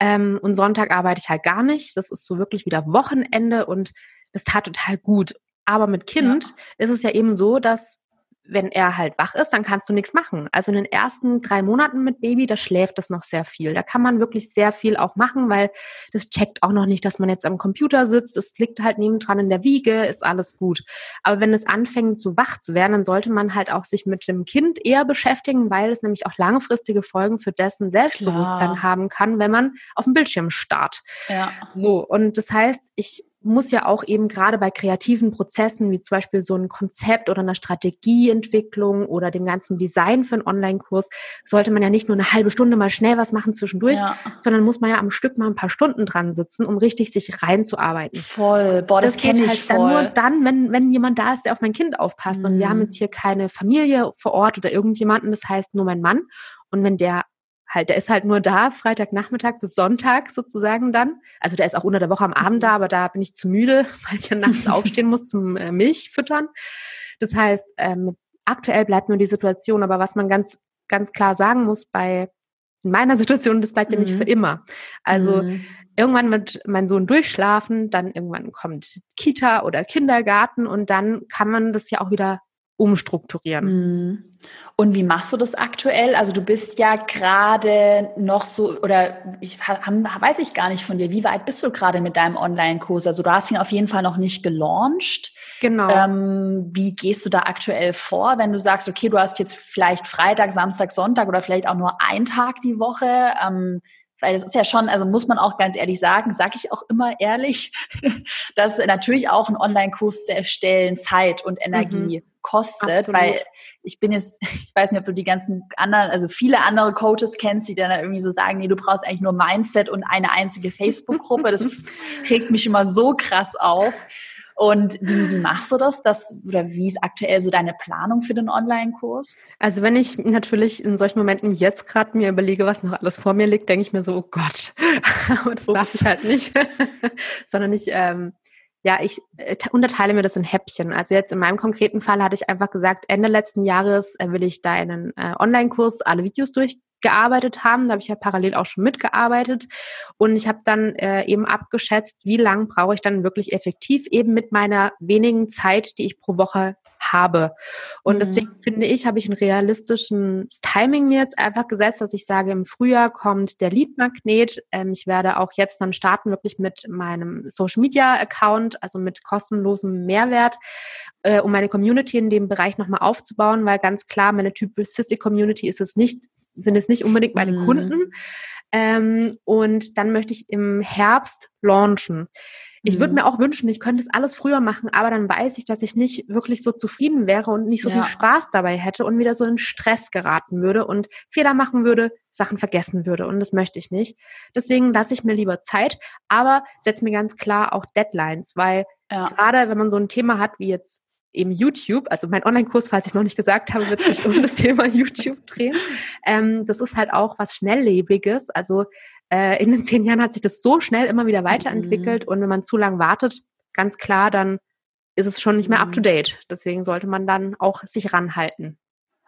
Ähm, und Sonntag arbeite ich halt gar nicht. Das ist so wirklich wieder Wochenende und das tat total gut. Aber mit Kind ja. ist es ja eben so, dass wenn er halt wach ist, dann kannst du nichts machen. Also in den ersten drei Monaten mit Baby, da schläft es noch sehr viel. Da kann man wirklich sehr viel auch machen, weil das checkt auch noch nicht, dass man jetzt am Computer sitzt. Es liegt halt nebendran in der Wiege, ist alles gut. Aber wenn es anfängt, so wach zu werden, dann sollte man halt auch sich mit dem Kind eher beschäftigen, weil es nämlich auch langfristige Folgen für dessen Selbstbewusstsein Klar. haben kann, wenn man auf dem Bildschirm starrt. Ja. So. Und das heißt, ich muss ja auch eben gerade bei kreativen Prozessen, wie zum Beispiel so ein Konzept oder eine Strategieentwicklung oder dem ganzen Design für einen Online-Kurs, sollte man ja nicht nur eine halbe Stunde mal schnell was machen zwischendurch, ja. sondern muss man ja am Stück mal ein paar Stunden dran sitzen, um richtig sich reinzuarbeiten. Voll, boah, das, das kenne ich halt voll. dann nur dann, wenn, wenn jemand da ist, der auf mein Kind aufpasst. Mhm. Und wir haben mhm. jetzt hier keine Familie vor Ort oder irgendjemanden, das heißt nur mein Mann. Und wenn der halt, der ist halt nur da, Freitagnachmittag bis Sonntag sozusagen dann. Also der ist auch unter der Woche am Abend da, mhm. aber da bin ich zu müde, weil ich ja nachts aufstehen muss zum äh, Milch füttern. Das heißt, ähm, aktuell bleibt nur die Situation, aber was man ganz, ganz klar sagen muss bei in meiner Situation, das bleibt ja nicht für mhm. immer. Also mhm. irgendwann wird mein Sohn durchschlafen, dann irgendwann kommt Kita oder Kindergarten und dann kann man das ja auch wieder umstrukturieren. Mhm. Und wie machst du das aktuell? Also du bist ja gerade noch so, oder ich weiß ich gar nicht von dir, wie weit bist du gerade mit deinem Online-Kurs? Also du hast ihn auf jeden Fall noch nicht gelauncht. Genau. Ähm, wie gehst du da aktuell vor, wenn du sagst, okay, du hast jetzt vielleicht Freitag, Samstag, Sonntag oder vielleicht auch nur einen Tag die Woche? Ähm, weil das ist ja schon, also muss man auch ganz ehrlich sagen, sage ich auch immer ehrlich, dass natürlich auch ein Online-Kurs zu erstellen Zeit und Energie mhm. kostet, Absolut. weil ich bin jetzt, ich weiß nicht, ob du die ganzen anderen, also viele andere Coaches kennst, die dann irgendwie so sagen, nee, du brauchst eigentlich nur Mindset und eine einzige Facebook-Gruppe. Das regt mich immer so krass auf. Und wie, wie machst du das? das? Oder wie ist aktuell so deine Planung für den Online-Kurs? Also wenn ich natürlich in solchen Momenten jetzt gerade mir überlege, was noch alles vor mir liegt, denke ich mir so, oh Gott, aber das Ups. darf ich halt nicht. Sondern ich, ähm, ja, ich äh, unterteile mir das in Häppchen. Also jetzt in meinem konkreten Fall hatte ich einfach gesagt, Ende letzten Jahres äh, will ich da einen äh, Online-Kurs, alle Videos durch gearbeitet haben. Da habe ich ja parallel auch schon mitgearbeitet. Und ich habe dann äh, eben abgeschätzt, wie lang brauche ich dann wirklich effektiv eben mit meiner wenigen Zeit, die ich pro Woche habe. Und mhm. deswegen finde ich, habe ich ein realistischen Timing mir jetzt einfach gesetzt, dass ich sage, im Frühjahr kommt der Lead-Magnet. Ähm, ich werde auch jetzt dann starten, wirklich mit meinem Social-Media-Account, also mit kostenlosem Mehrwert, äh, um meine Community in dem Bereich nochmal aufzubauen, weil ganz klar, meine typische Community ist es nicht, sind es nicht unbedingt meine mhm. Kunden. Ähm, und dann möchte ich im Herbst launchen. Ich würde mhm. mir auch wünschen, ich könnte es alles früher machen, aber dann weiß ich, dass ich nicht wirklich so zufrieden wäre und nicht so ja. viel Spaß dabei hätte und wieder so in Stress geraten würde und Fehler machen würde, Sachen vergessen würde. Und das möchte ich nicht. Deswegen lasse ich mir lieber Zeit, aber setze mir ganz klar auch Deadlines, weil ja. gerade wenn man so ein Thema hat wie jetzt eben YouTube, also mein Online-Kurs, falls ich es noch nicht gesagt habe, wird sich um das Thema YouTube drehen. Ähm, das ist halt auch was Schnelllebiges. Also äh, in den zehn Jahren hat sich das so schnell immer wieder weiterentwickelt mhm. und wenn man zu lang wartet, ganz klar, dann ist es schon nicht mehr up to mhm. date. Deswegen sollte man dann auch sich ranhalten.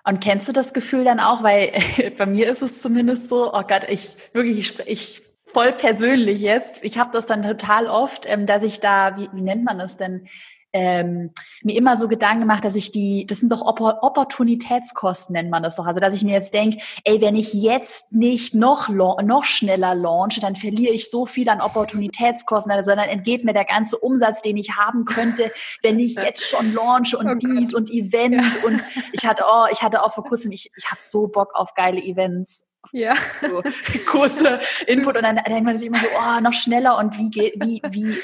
Und kennst du das Gefühl dann auch, weil bei mir ist es zumindest so, oh Gott, ich wirklich, ich, ich voll persönlich jetzt, ich habe das dann total oft, ähm, dass ich da, wie, wie nennt man das denn, ähm, mir immer so Gedanken gemacht, dass ich die, das sind doch Opportunitätskosten, nennt man das doch. Also, dass ich mir jetzt denke, ey, wenn ich jetzt nicht noch, noch schneller launche, dann verliere ich so viel an Opportunitätskosten, also dann entgeht mir der ganze Umsatz, den ich haben könnte, wenn ich jetzt schon launche und oh dies und Event ja. und ich hatte, oh, ich hatte auch vor kurzem, ich, ich habe so Bock auf geile Events. Ja. So kurze Input und dann denkt man sich immer so, oh, noch schneller und wie geht, wie, wie,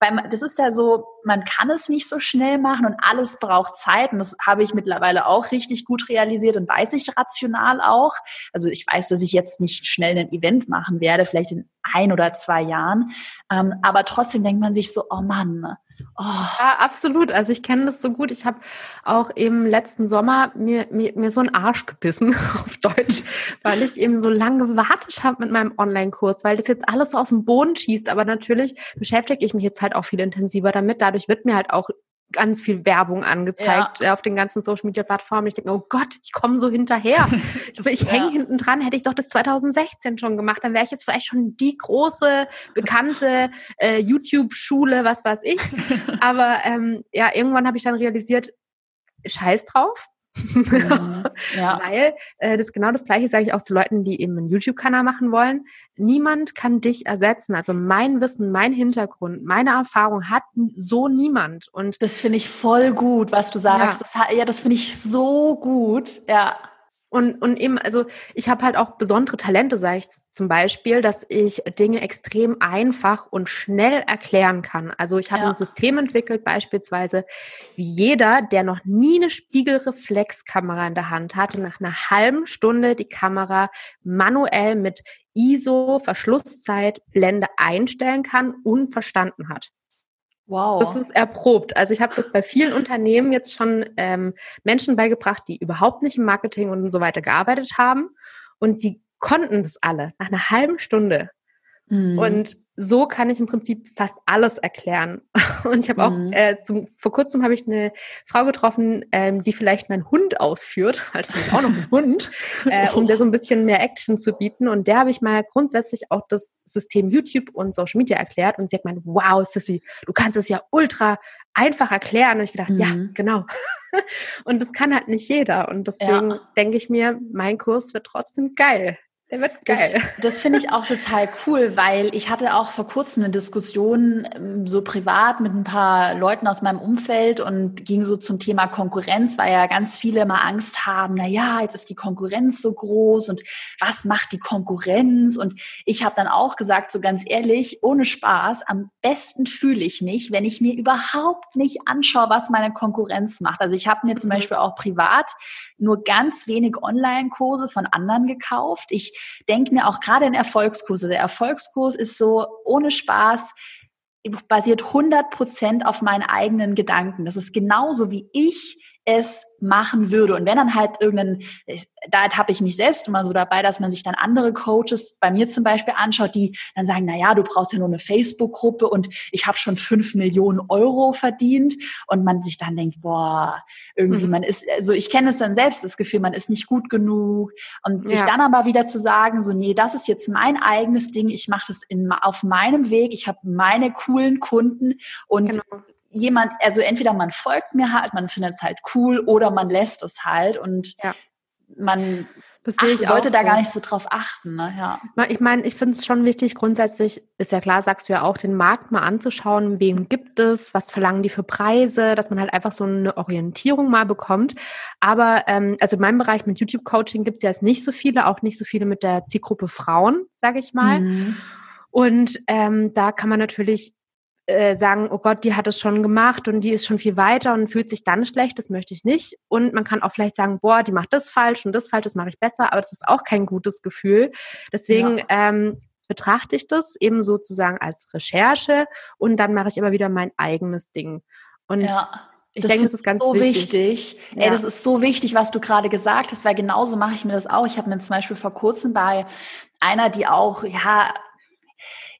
weil das ist ja so, man kann es nicht so schnell machen und alles braucht Zeit und das habe ich mittlerweile auch richtig gut realisiert und weiß ich rational auch. Also ich weiß, dass ich jetzt nicht schnell ein Event machen werde, vielleicht in ein oder zwei Jahren, ähm, aber trotzdem denkt man sich so, oh Mann, Oh. Ja, absolut. Also ich kenne das so gut. Ich habe auch im letzten Sommer mir, mir, mir so einen Arsch gebissen auf Deutsch, weil ich eben so lange gewartet habe mit meinem Online-Kurs, weil das jetzt alles so aus dem Boden schießt. Aber natürlich beschäftige ich mich jetzt halt auch viel intensiver damit. Dadurch wird mir halt auch ganz viel Werbung angezeigt ja. auf den ganzen Social Media Plattformen. Ich denke, oh Gott, ich komme so hinterher. ich, ich hänge ja. hinten dran, hätte ich doch das 2016 schon gemacht, dann wäre ich jetzt vielleicht schon die große, bekannte äh, YouTube-Schule, was weiß ich. Aber ähm, ja, irgendwann habe ich dann realisiert, scheiß drauf. Mhm. ja. Weil äh, das genau das gleiche sage ich auch zu Leuten, die eben einen YouTube-Kanal machen wollen. Niemand kann dich ersetzen. Also mein Wissen, mein Hintergrund, meine Erfahrung hat so niemand. Und das finde ich voll gut, was du sagst. Ja, das, ja, das finde ich so gut. Ja. Und, und eben, also ich habe halt auch besondere Talente, sage ich zum Beispiel, dass ich Dinge extrem einfach und schnell erklären kann. Also ich habe ja. ein System entwickelt, beispielsweise, wie jeder, der noch nie eine Spiegelreflexkamera in der Hand hatte, nach einer halben Stunde die Kamera manuell mit ISO, Verschlusszeit, Blende einstellen kann und verstanden hat. Wow. Das ist erprobt. Also ich habe das bei vielen Unternehmen jetzt schon ähm, Menschen beigebracht, die überhaupt nicht im Marketing und so weiter gearbeitet haben. Und die konnten das alle nach einer halben Stunde. Mhm. Und so kann ich im Prinzip fast alles erklären. Und ich habe auch, mhm. äh, zum, vor kurzem habe ich eine Frau getroffen, ähm, die vielleicht meinen Hund ausführt, weil es auch noch ein Hund, äh, um der so ein bisschen mehr Action zu bieten. Und der habe ich mal grundsätzlich auch das System YouTube und Social Media erklärt. Und sie hat gemeint, wow, Sissy, du kannst es ja ultra einfach erklären. Und ich gedacht, mhm. ja, genau. und das kann halt nicht jeder. Und deswegen ja. denke ich mir, mein Kurs wird trotzdem geil. Der wird geil. Das, das finde ich auch total cool, weil ich hatte auch vor kurzem eine Diskussion ähm, so privat mit ein paar Leuten aus meinem Umfeld und ging so zum Thema Konkurrenz, weil ja ganz viele immer Angst haben, na ja, jetzt ist die Konkurrenz so groß und was macht die Konkurrenz? Und ich habe dann auch gesagt, so ganz ehrlich, ohne Spaß, am besten fühle ich mich, wenn ich mir überhaupt nicht anschaue, was meine Konkurrenz macht. Also ich habe mir zum mhm. Beispiel auch privat nur ganz wenig Online-Kurse von anderen gekauft. Ich denke mir auch gerade in Erfolgskurse, der Erfolgskurs ist so ohne Spaß, basiert 100 Prozent auf meinen eigenen Gedanken. Das ist genauso wie ich es machen würde. Und wenn dann halt irgendein, da habe ich mich selbst immer so dabei, dass man sich dann andere Coaches bei mir zum Beispiel anschaut, die dann sagen, na ja, du brauchst ja nur eine Facebook-Gruppe und ich habe schon fünf Millionen Euro verdient und man sich dann denkt, boah, irgendwie mhm. man ist, also ich kenne es dann selbst, das Gefühl, man ist nicht gut genug und sich dann aber wieder zu sagen, so nee, das ist jetzt mein eigenes Ding, ich mache das in, auf meinem Weg, ich habe meine coolen Kunden und genau jemand, also entweder man folgt mir halt, man findet es halt cool oder man lässt es halt und ja. man ich sollte da so. gar nicht so drauf achten. Ne? Ja. Ich meine, ich finde es schon wichtig, grundsätzlich ist ja klar, sagst du ja auch, den Markt mal anzuschauen, wen gibt es, was verlangen die für Preise, dass man halt einfach so eine Orientierung mal bekommt. Aber ähm, also in meinem Bereich mit YouTube-Coaching gibt es ja jetzt nicht so viele, auch nicht so viele mit der Zielgruppe Frauen, sage ich mal. Mhm. Und ähm, da kann man natürlich äh, sagen, oh Gott, die hat es schon gemacht und die ist schon viel weiter und fühlt sich dann schlecht, das möchte ich nicht. Und man kann auch vielleicht sagen, boah, die macht das falsch und das falsch, das mache ich besser, aber das ist auch kein gutes Gefühl. Deswegen ja. ähm, betrachte ich das eben sozusagen als Recherche und dann mache ich immer wieder mein eigenes Ding. Und ja. Ich das denke, das ist ganz so wichtig. wichtig. Ja. Ey, das ist so wichtig, was du gerade gesagt hast, weil genauso mache ich mir das auch. Ich habe mir zum Beispiel vor kurzem bei einer, die auch, ja,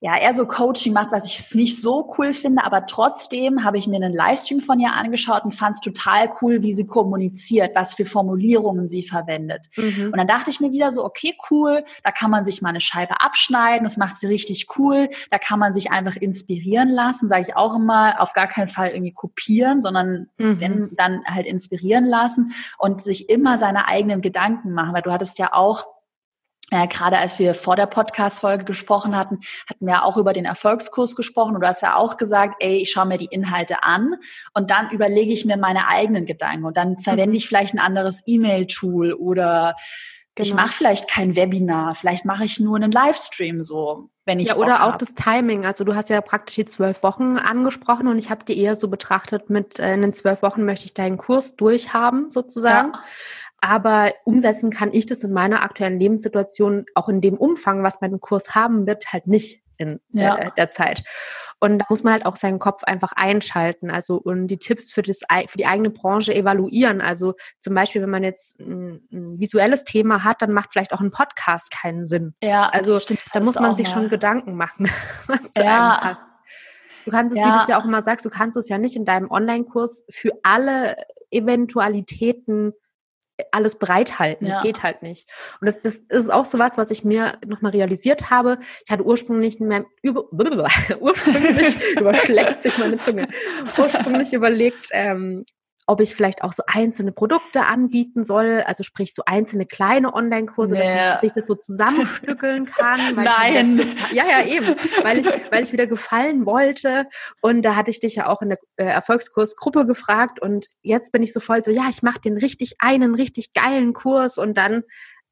ja eher so Coaching macht, was ich jetzt nicht so cool finde, aber trotzdem habe ich mir einen Livestream von ihr angeschaut und fand es total cool, wie sie kommuniziert, was für Formulierungen sie verwendet. Mhm. Und dann dachte ich mir wieder so, okay, cool, da kann man sich mal eine Scheibe abschneiden, das macht sie richtig cool, da kann man sich einfach inspirieren lassen, sage ich auch immer, auf gar keinen Fall irgendwie kopieren, sondern mhm. wenn dann halt inspirieren lassen und sich immer seine eigenen Gedanken machen, weil du hattest ja auch ja, gerade als wir vor der Podcast-Folge gesprochen hatten, hatten wir auch über den Erfolgskurs gesprochen. Und du hast ja auch gesagt, ey, ich schaue mir die Inhalte an und dann überlege ich mir meine eigenen Gedanken und dann verwende mhm. ich vielleicht ein anderes E-Mail-Tool oder Genau. Ich mache vielleicht kein Webinar, vielleicht mache ich nur einen Livestream so, wenn ich. Ja, oder auch hab. das Timing. Also du hast ja praktisch die zwölf Wochen angesprochen und ich habe die eher so betrachtet, mit äh, in den zwölf Wochen möchte ich deinen Kurs durchhaben, sozusagen. Ja. Aber umsetzen kann ich das in meiner aktuellen Lebenssituation auch in dem Umfang, was mein Kurs haben wird, halt nicht in ja. äh, der Zeit. Und da muss man halt auch seinen Kopf einfach einschalten, also und die Tipps für, das, für die eigene Branche evaluieren. Also zum Beispiel, wenn man jetzt ein, ein visuelles Thema hat, dann macht vielleicht auch ein Podcast keinen Sinn. Ja, also stimmt, da muss man sich mal. schon Gedanken machen, was zu ja. einem passt. Du kannst es, ja. wie du es ja auch immer sagst, du kannst es ja nicht in deinem Online-Kurs für alle Eventualitäten alles bereithalten. Ja. Das geht halt nicht. Und das, das ist auch so was, was ich mir nochmal realisiert habe. Ich hatte ursprünglich mehr, über, ursprünglich überschlägt sich meine Zunge, ursprünglich überlegt, ähm, ob ich vielleicht auch so einzelne Produkte anbieten soll, also sprich so einzelne kleine Online-Kurse, nee. dass sich das so zusammenstückeln kann. Nein. ja, ja, eben, weil ich, weil ich wieder gefallen wollte. Und da hatte ich dich ja auch in der äh, Erfolgskursgruppe gefragt und jetzt bin ich so voll so, ja, ich mache den richtig einen richtig geilen Kurs und dann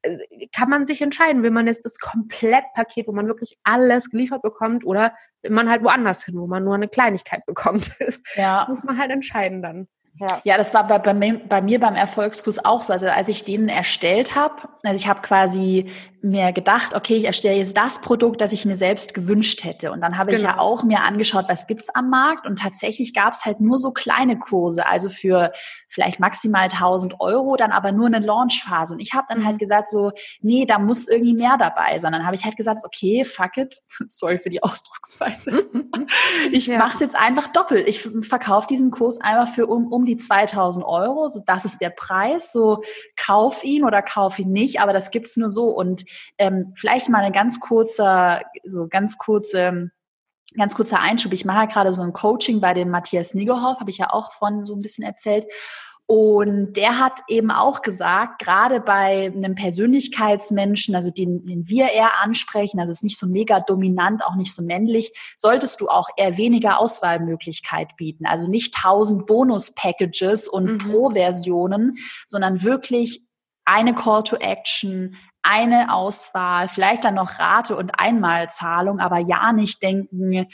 äh, kann man sich entscheiden, will man jetzt das Komplettpaket, wo man wirklich alles geliefert bekommt oder will man halt woanders hin, wo man nur eine Kleinigkeit bekommt. Ja. Muss man halt entscheiden dann. Ja. ja, das war bei, bei, bei, mir beim Erfolgskurs auch so. Also als ich den erstellt habe, also ich habe quasi mir gedacht, okay, ich erstelle jetzt das Produkt, das ich mir selbst gewünscht hätte. Und dann habe genau. ich ja genau. auch mir angeschaut, was gibt's am Markt. Und tatsächlich gab es halt nur so kleine Kurse, also für vielleicht maximal 1000 Euro, dann aber nur eine Launchphase. Und ich habe dann halt mhm. gesagt so, nee, da muss irgendwie mehr dabei sein. Dann habe ich halt gesagt, okay, fuck it, sorry für die Ausdrucksweise. ich ja. mache es jetzt einfach doppelt. Ich verkaufe diesen Kurs einfach für um, um die 2000 Euro. So, das ist der Preis. So, kauf ihn oder kauf ihn nicht. Aber das gibt's nur so. Und ähm, vielleicht mal eine ganz kurze, so ganz kurze, ganz kurzer Einschub. Ich mache ja gerade so ein Coaching bei dem Matthias Niggerhoff, habe ich ja auch von so ein bisschen erzählt. Und der hat eben auch gesagt, gerade bei einem Persönlichkeitsmenschen, also den, den wir eher ansprechen, also ist nicht so mega dominant, auch nicht so männlich, solltest du auch eher weniger Auswahlmöglichkeit bieten. Also nicht tausend Bonus-Packages und mhm. Pro-Versionen, sondern wirklich eine Call to Action, eine Auswahl, vielleicht dann noch Rate und Einmalzahlung, aber ja nicht denken,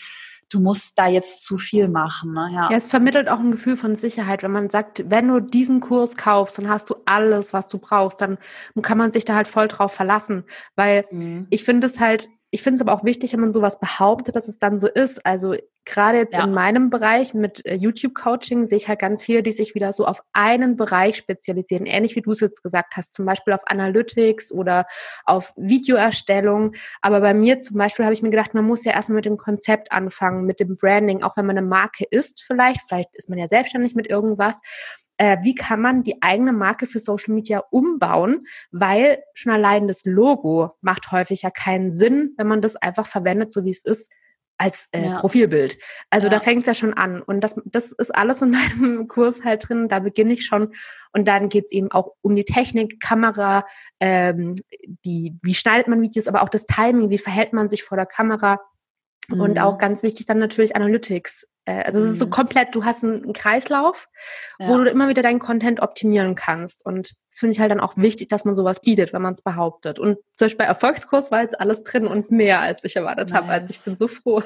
du musst da jetzt zu viel machen. Ne? Ja. ja, es vermittelt auch ein Gefühl von Sicherheit, wenn man sagt, wenn du diesen Kurs kaufst, dann hast du alles, was du brauchst, dann kann man sich da halt voll drauf verlassen, weil mhm. ich finde es halt ich finde es aber auch wichtig, wenn man sowas behauptet, dass es dann so ist. Also gerade jetzt ja. in meinem Bereich mit äh, YouTube-Coaching sehe ich halt ganz viele, die sich wieder so auf einen Bereich spezialisieren. Ähnlich wie du es jetzt gesagt hast, zum Beispiel auf Analytics oder auf Videoerstellung. Aber bei mir zum Beispiel habe ich mir gedacht, man muss ja erstmal mit dem Konzept anfangen, mit dem Branding, auch wenn man eine Marke ist vielleicht. Vielleicht ist man ja selbstständig mit irgendwas äh, wie kann man die eigene Marke für Social Media umbauen, weil schon allein das Logo macht häufig ja keinen Sinn, wenn man das einfach verwendet, so wie es ist als äh, ja. Profilbild. Also ja. da fängt es ja schon an. Und das, das ist alles in meinem Kurs halt drin. Da beginne ich schon. Und dann geht es eben auch um die Technik, Kamera, ähm, die, wie schneidet man Videos, aber auch das Timing, wie verhält man sich vor der Kamera. Mhm. Und auch ganz wichtig dann natürlich Analytics. Äh, also es ist so mhm. komplett, du hast einen Kreislauf, ja. wo du immer wieder deinen Content optimieren kannst. Und das finde ich halt dann auch wichtig, dass man sowas bietet, wenn man es behauptet. Und zum Beispiel bei Erfolgskurs war jetzt alles drin und mehr, als ich erwartet nice. habe. Also ich bin so froh.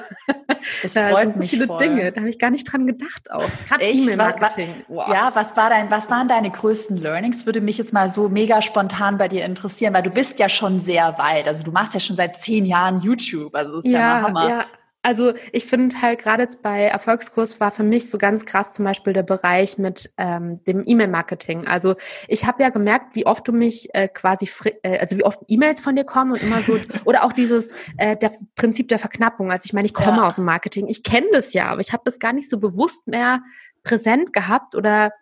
Das da freut mich so viele voll. Dinge, da habe ich gar nicht dran gedacht auch. Gerade E-Mail-Marketing. Wow. Ja, was war dein, was waren deine größten Learnings? Würde mich jetzt mal so mega spontan bei dir interessieren, weil du bist ja schon sehr weit. Also du machst ja schon seit zehn Jahren YouTube. Also das ist ja, ja Hammer. Ja. Also ich finde halt gerade jetzt bei Erfolgskurs war für mich so ganz krass zum Beispiel der Bereich mit ähm, dem E-Mail-Marketing. Also ich habe ja gemerkt, wie oft du mich äh, quasi, äh, also wie oft E-Mails von dir kommen und immer so, oder auch dieses äh, der Prinzip der Verknappung. Also ich meine, ich komme ja. aus dem Marketing, ich kenne das ja, aber ich habe das gar nicht so bewusst mehr präsent gehabt oder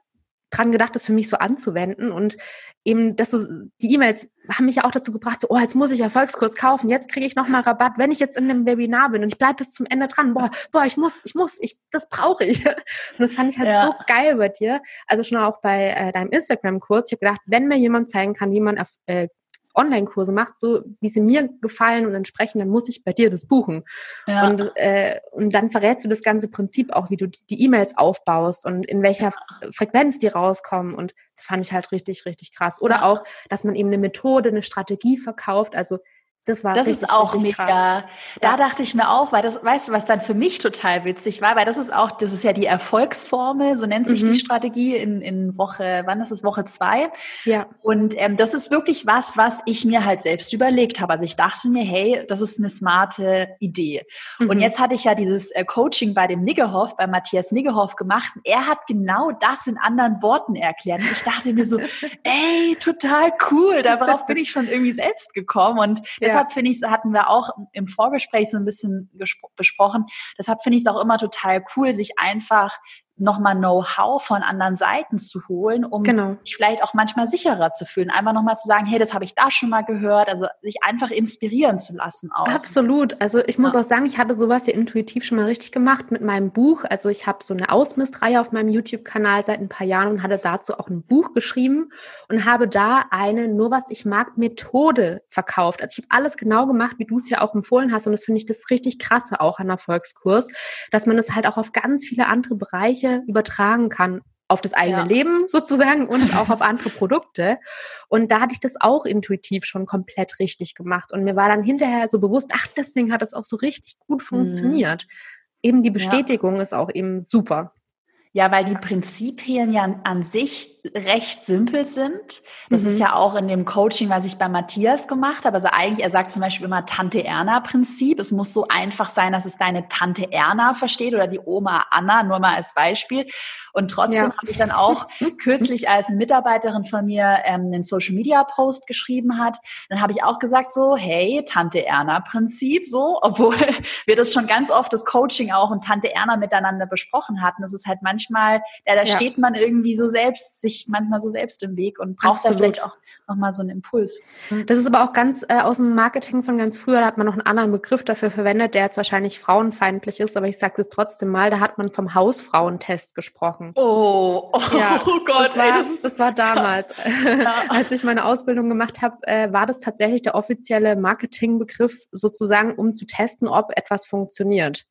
dran gedacht, das für mich so anzuwenden. Und eben, dass so, die E-Mails haben mich ja auch dazu gebracht, so, oh, jetzt muss ich Erfolgskurs kaufen, jetzt kriege ich nochmal Rabatt, wenn ich jetzt in einem Webinar bin und ich bleibe bis zum Ende dran. Boah, boah, ich muss, ich muss, ich, das brauche ich. Und das fand ich halt ja. so geil bei dir. Also schon auch bei äh, deinem Instagram-Kurs. Ich habe gedacht, wenn mir jemand zeigen kann, wie man äh, Online-Kurse macht, so wie sie mir gefallen und entsprechend, dann muss ich bei dir das buchen. Ja. Und, äh, und dann verrätst du das ganze Prinzip auch, wie du die E-Mails aufbaust und in welcher Frequenz die rauskommen. Und das fand ich halt richtig, richtig krass. Oder ja. auch, dass man eben eine Methode, eine Strategie verkauft. Also das war Das richtig, ist auch mega. Krass. Da ja. dachte ich mir auch, weil das, weißt du, was dann für mich total witzig war, weil das ist auch, das ist ja die Erfolgsformel, so nennt sich mhm. die Strategie in, in Woche, wann ist es, Woche zwei? Ja. Und ähm, das ist wirklich was, was ich mir halt selbst überlegt habe. Also ich dachte mir, hey, das ist eine smarte Idee. Mhm. Und jetzt hatte ich ja dieses äh, Coaching bei dem Niggehoff, bei Matthias Niggehoff gemacht. Er hat genau das in anderen Worten erklärt. Und ich dachte mir so, ey, total cool, darauf bin ich schon irgendwie selbst gekommen. Und deshalb finde ich, hatten wir auch im Vorgespräch so ein bisschen besprochen, deshalb finde ich es auch immer total cool, sich einfach nochmal Know-how von anderen Seiten zu holen, um genau. sich vielleicht auch manchmal sicherer zu fühlen. Einfach nochmal zu sagen, hey, das habe ich da schon mal gehört. Also sich einfach inspirieren zu lassen auch. Absolut. Also ich muss ja. auch sagen, ich hatte sowas ja intuitiv schon mal richtig gemacht mit meinem Buch. Also ich habe so eine Ausmistreihe auf meinem YouTube-Kanal seit ein paar Jahren und hatte dazu auch ein Buch geschrieben und habe da eine nur was ich mag Methode verkauft. Also ich habe alles genau gemacht, wie du es ja auch empfohlen hast und das finde ich das richtig krasse auch an Erfolgskurs, dass man es halt auch auf ganz viele andere Bereiche übertragen kann auf das eigene ja. Leben sozusagen und auch auf andere Produkte. Und da hatte ich das auch intuitiv schon komplett richtig gemacht. Und mir war dann hinterher so bewusst, ach, deswegen hat das auch so richtig gut mhm. funktioniert. Mhm. Eben die Bestätigung ja. ist auch eben super. Ja, weil die Prinzipien ja an sich recht simpel sind. Das mhm. ist ja auch in dem Coaching, was ich bei Matthias gemacht habe. Also eigentlich, er sagt zum Beispiel immer Tante-Erna-Prinzip. Es muss so einfach sein, dass es deine Tante Erna versteht oder die Oma Anna, nur mal als Beispiel. Und trotzdem ja. habe ich dann auch kürzlich, als eine Mitarbeiterin von mir ähm, einen Social-Media-Post geschrieben hat, dann habe ich auch gesagt so, hey, Tante-Erna-Prinzip, so, obwohl wir das schon ganz oft, das Coaching auch und Tante Erna miteinander besprochen hatten. Das ist halt manchmal, ja, da ja. steht man irgendwie so selbst sich sich manchmal so selbst im Weg und Absolut. da vielleicht auch nochmal so einen Impuls. Das ist aber auch ganz äh, aus dem Marketing von ganz früher, da hat man noch einen anderen Begriff dafür verwendet, der jetzt wahrscheinlich frauenfeindlich ist, aber ich sage es trotzdem mal, da hat man vom Hausfrauentest gesprochen. Oh, oh, ja, oh Gott, das war, ey, das, ist das war damals. Ja. Als ich meine Ausbildung gemacht habe, äh, war das tatsächlich der offizielle Marketingbegriff sozusagen, um zu testen, ob etwas funktioniert.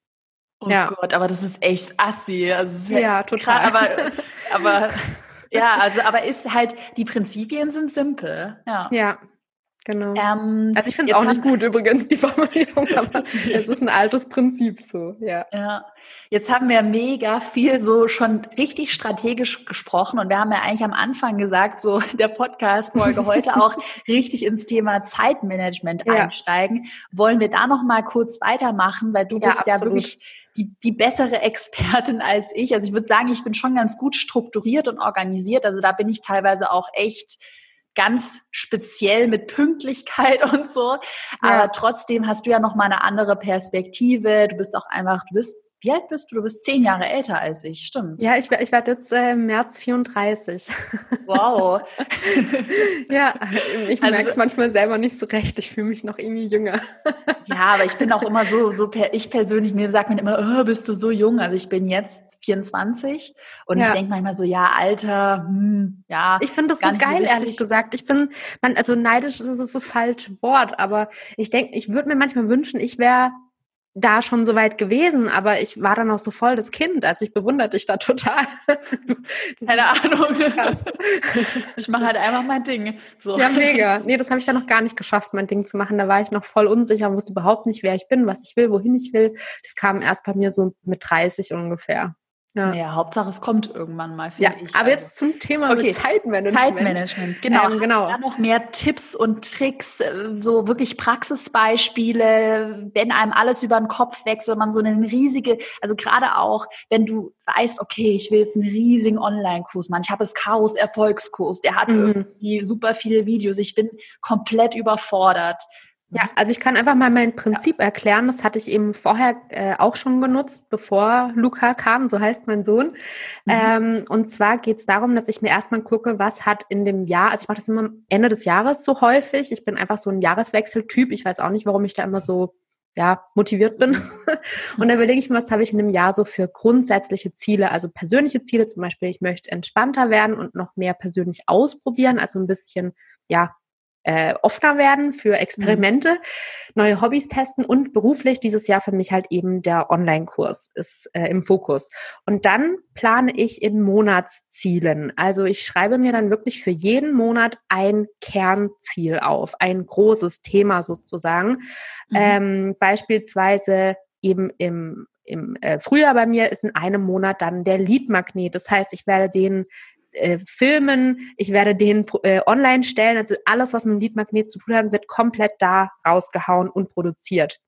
Oh ja. Gott, aber das ist echt assi. Also ja, total. Grad, aber, aber ja, also aber ist halt, die Prinzipien sind simpel. Ja. Ja. Genau. Ähm, also ich finde es auch nicht gut übrigens, die Formulierung, aber es ist ein altes Prinzip so, ja. Ja. Jetzt haben wir mega viel so schon richtig strategisch gesprochen und wir haben ja eigentlich am Anfang gesagt, so der Podcast-Folge heute auch richtig ins Thema Zeitmanagement ja. einsteigen. Wollen wir da noch mal kurz weitermachen, weil du ja, bist absolut. ja wirklich die, die bessere Expertin als ich. Also ich würde sagen, ich bin schon ganz gut strukturiert und organisiert. Also da bin ich teilweise auch echt ganz speziell mit Pünktlichkeit und so. Ja. Aber trotzdem hast du ja noch mal eine andere Perspektive. Du bist auch einfach, du bist wie alt bist du? Du bist zehn Jahre älter als ich, stimmt. Ja, ich, ich werde jetzt äh, im März 34. Wow. ja, ich also, merke es manchmal selber nicht so recht. Ich fühle mich noch irgendwie jünger. ja, aber ich bin auch immer so, so per, ich persönlich, mir sagt man immer, oh, bist du so jung? Also ich bin jetzt 24 und ja. ich denke manchmal so, ja, Alter, hm, ja. Ich finde das so geil, so ehrlich gesagt. Ich bin, man, also neidisch ist, ist das falsche Wort, aber ich denke, ich würde mir manchmal wünschen, ich wäre da schon so weit gewesen, aber ich war dann auch so voll das Kind, also ich bewundere dich da total. Keine Ahnung. ich mache halt einfach mein Ding. So. Ja, mega. Nee, das habe ich dann noch gar nicht geschafft, mein Ding zu machen. Da war ich noch voll unsicher, wusste überhaupt nicht, wer ich bin, was ich will, wohin ich will. Das kam erst bei mir so mit 30 ungefähr. Ja. Naja, Hauptsache es kommt irgendwann mal, ja, ich. Aber also. jetzt zum Thema okay. Zeitmanagement. Zeitmanagement, genau. Ähm, genau. da noch mehr Tipps und Tricks, äh, so wirklich Praxisbeispiele, wenn einem alles über den Kopf wächst, wenn man so eine riesige, also gerade auch, wenn du weißt, okay, ich will jetzt einen riesigen Online-Kurs machen. Ich habe das Chaos Erfolgskurs, der hat mhm. irgendwie super viele Videos. Ich bin komplett überfordert. Ja, also ich kann einfach mal mein Prinzip ja. erklären. Das hatte ich eben vorher äh, auch schon genutzt, bevor Luca kam, so heißt mein Sohn. Mhm. Ähm, und zwar geht es darum, dass ich mir erstmal gucke, was hat in dem Jahr, also ich mache das immer am Ende des Jahres so häufig. Ich bin einfach so ein Jahreswechseltyp. Ich weiß auch nicht, warum ich da immer so ja, motiviert bin. Mhm. und da überlege ich mir, was habe ich in einem Jahr so für grundsätzliche Ziele, also persönliche Ziele, zum Beispiel, ich möchte entspannter werden und noch mehr persönlich ausprobieren, also ein bisschen, ja, äh, offener werden für Experimente, mhm. neue Hobbys testen und beruflich dieses Jahr für mich halt eben der Online-Kurs ist äh, im Fokus. Und dann plane ich in Monatszielen. Also ich schreibe mir dann wirklich für jeden Monat ein Kernziel auf, ein großes Thema sozusagen. Mhm. Ähm, beispielsweise eben im im äh, Frühjahr bei mir ist in einem Monat dann der Leadmagnet. Das heißt, ich werde den äh, filmen, ich werde den äh, online stellen. Also alles, was mit dem Leadmagnet zu tun hat, wird komplett da rausgehauen und produziert.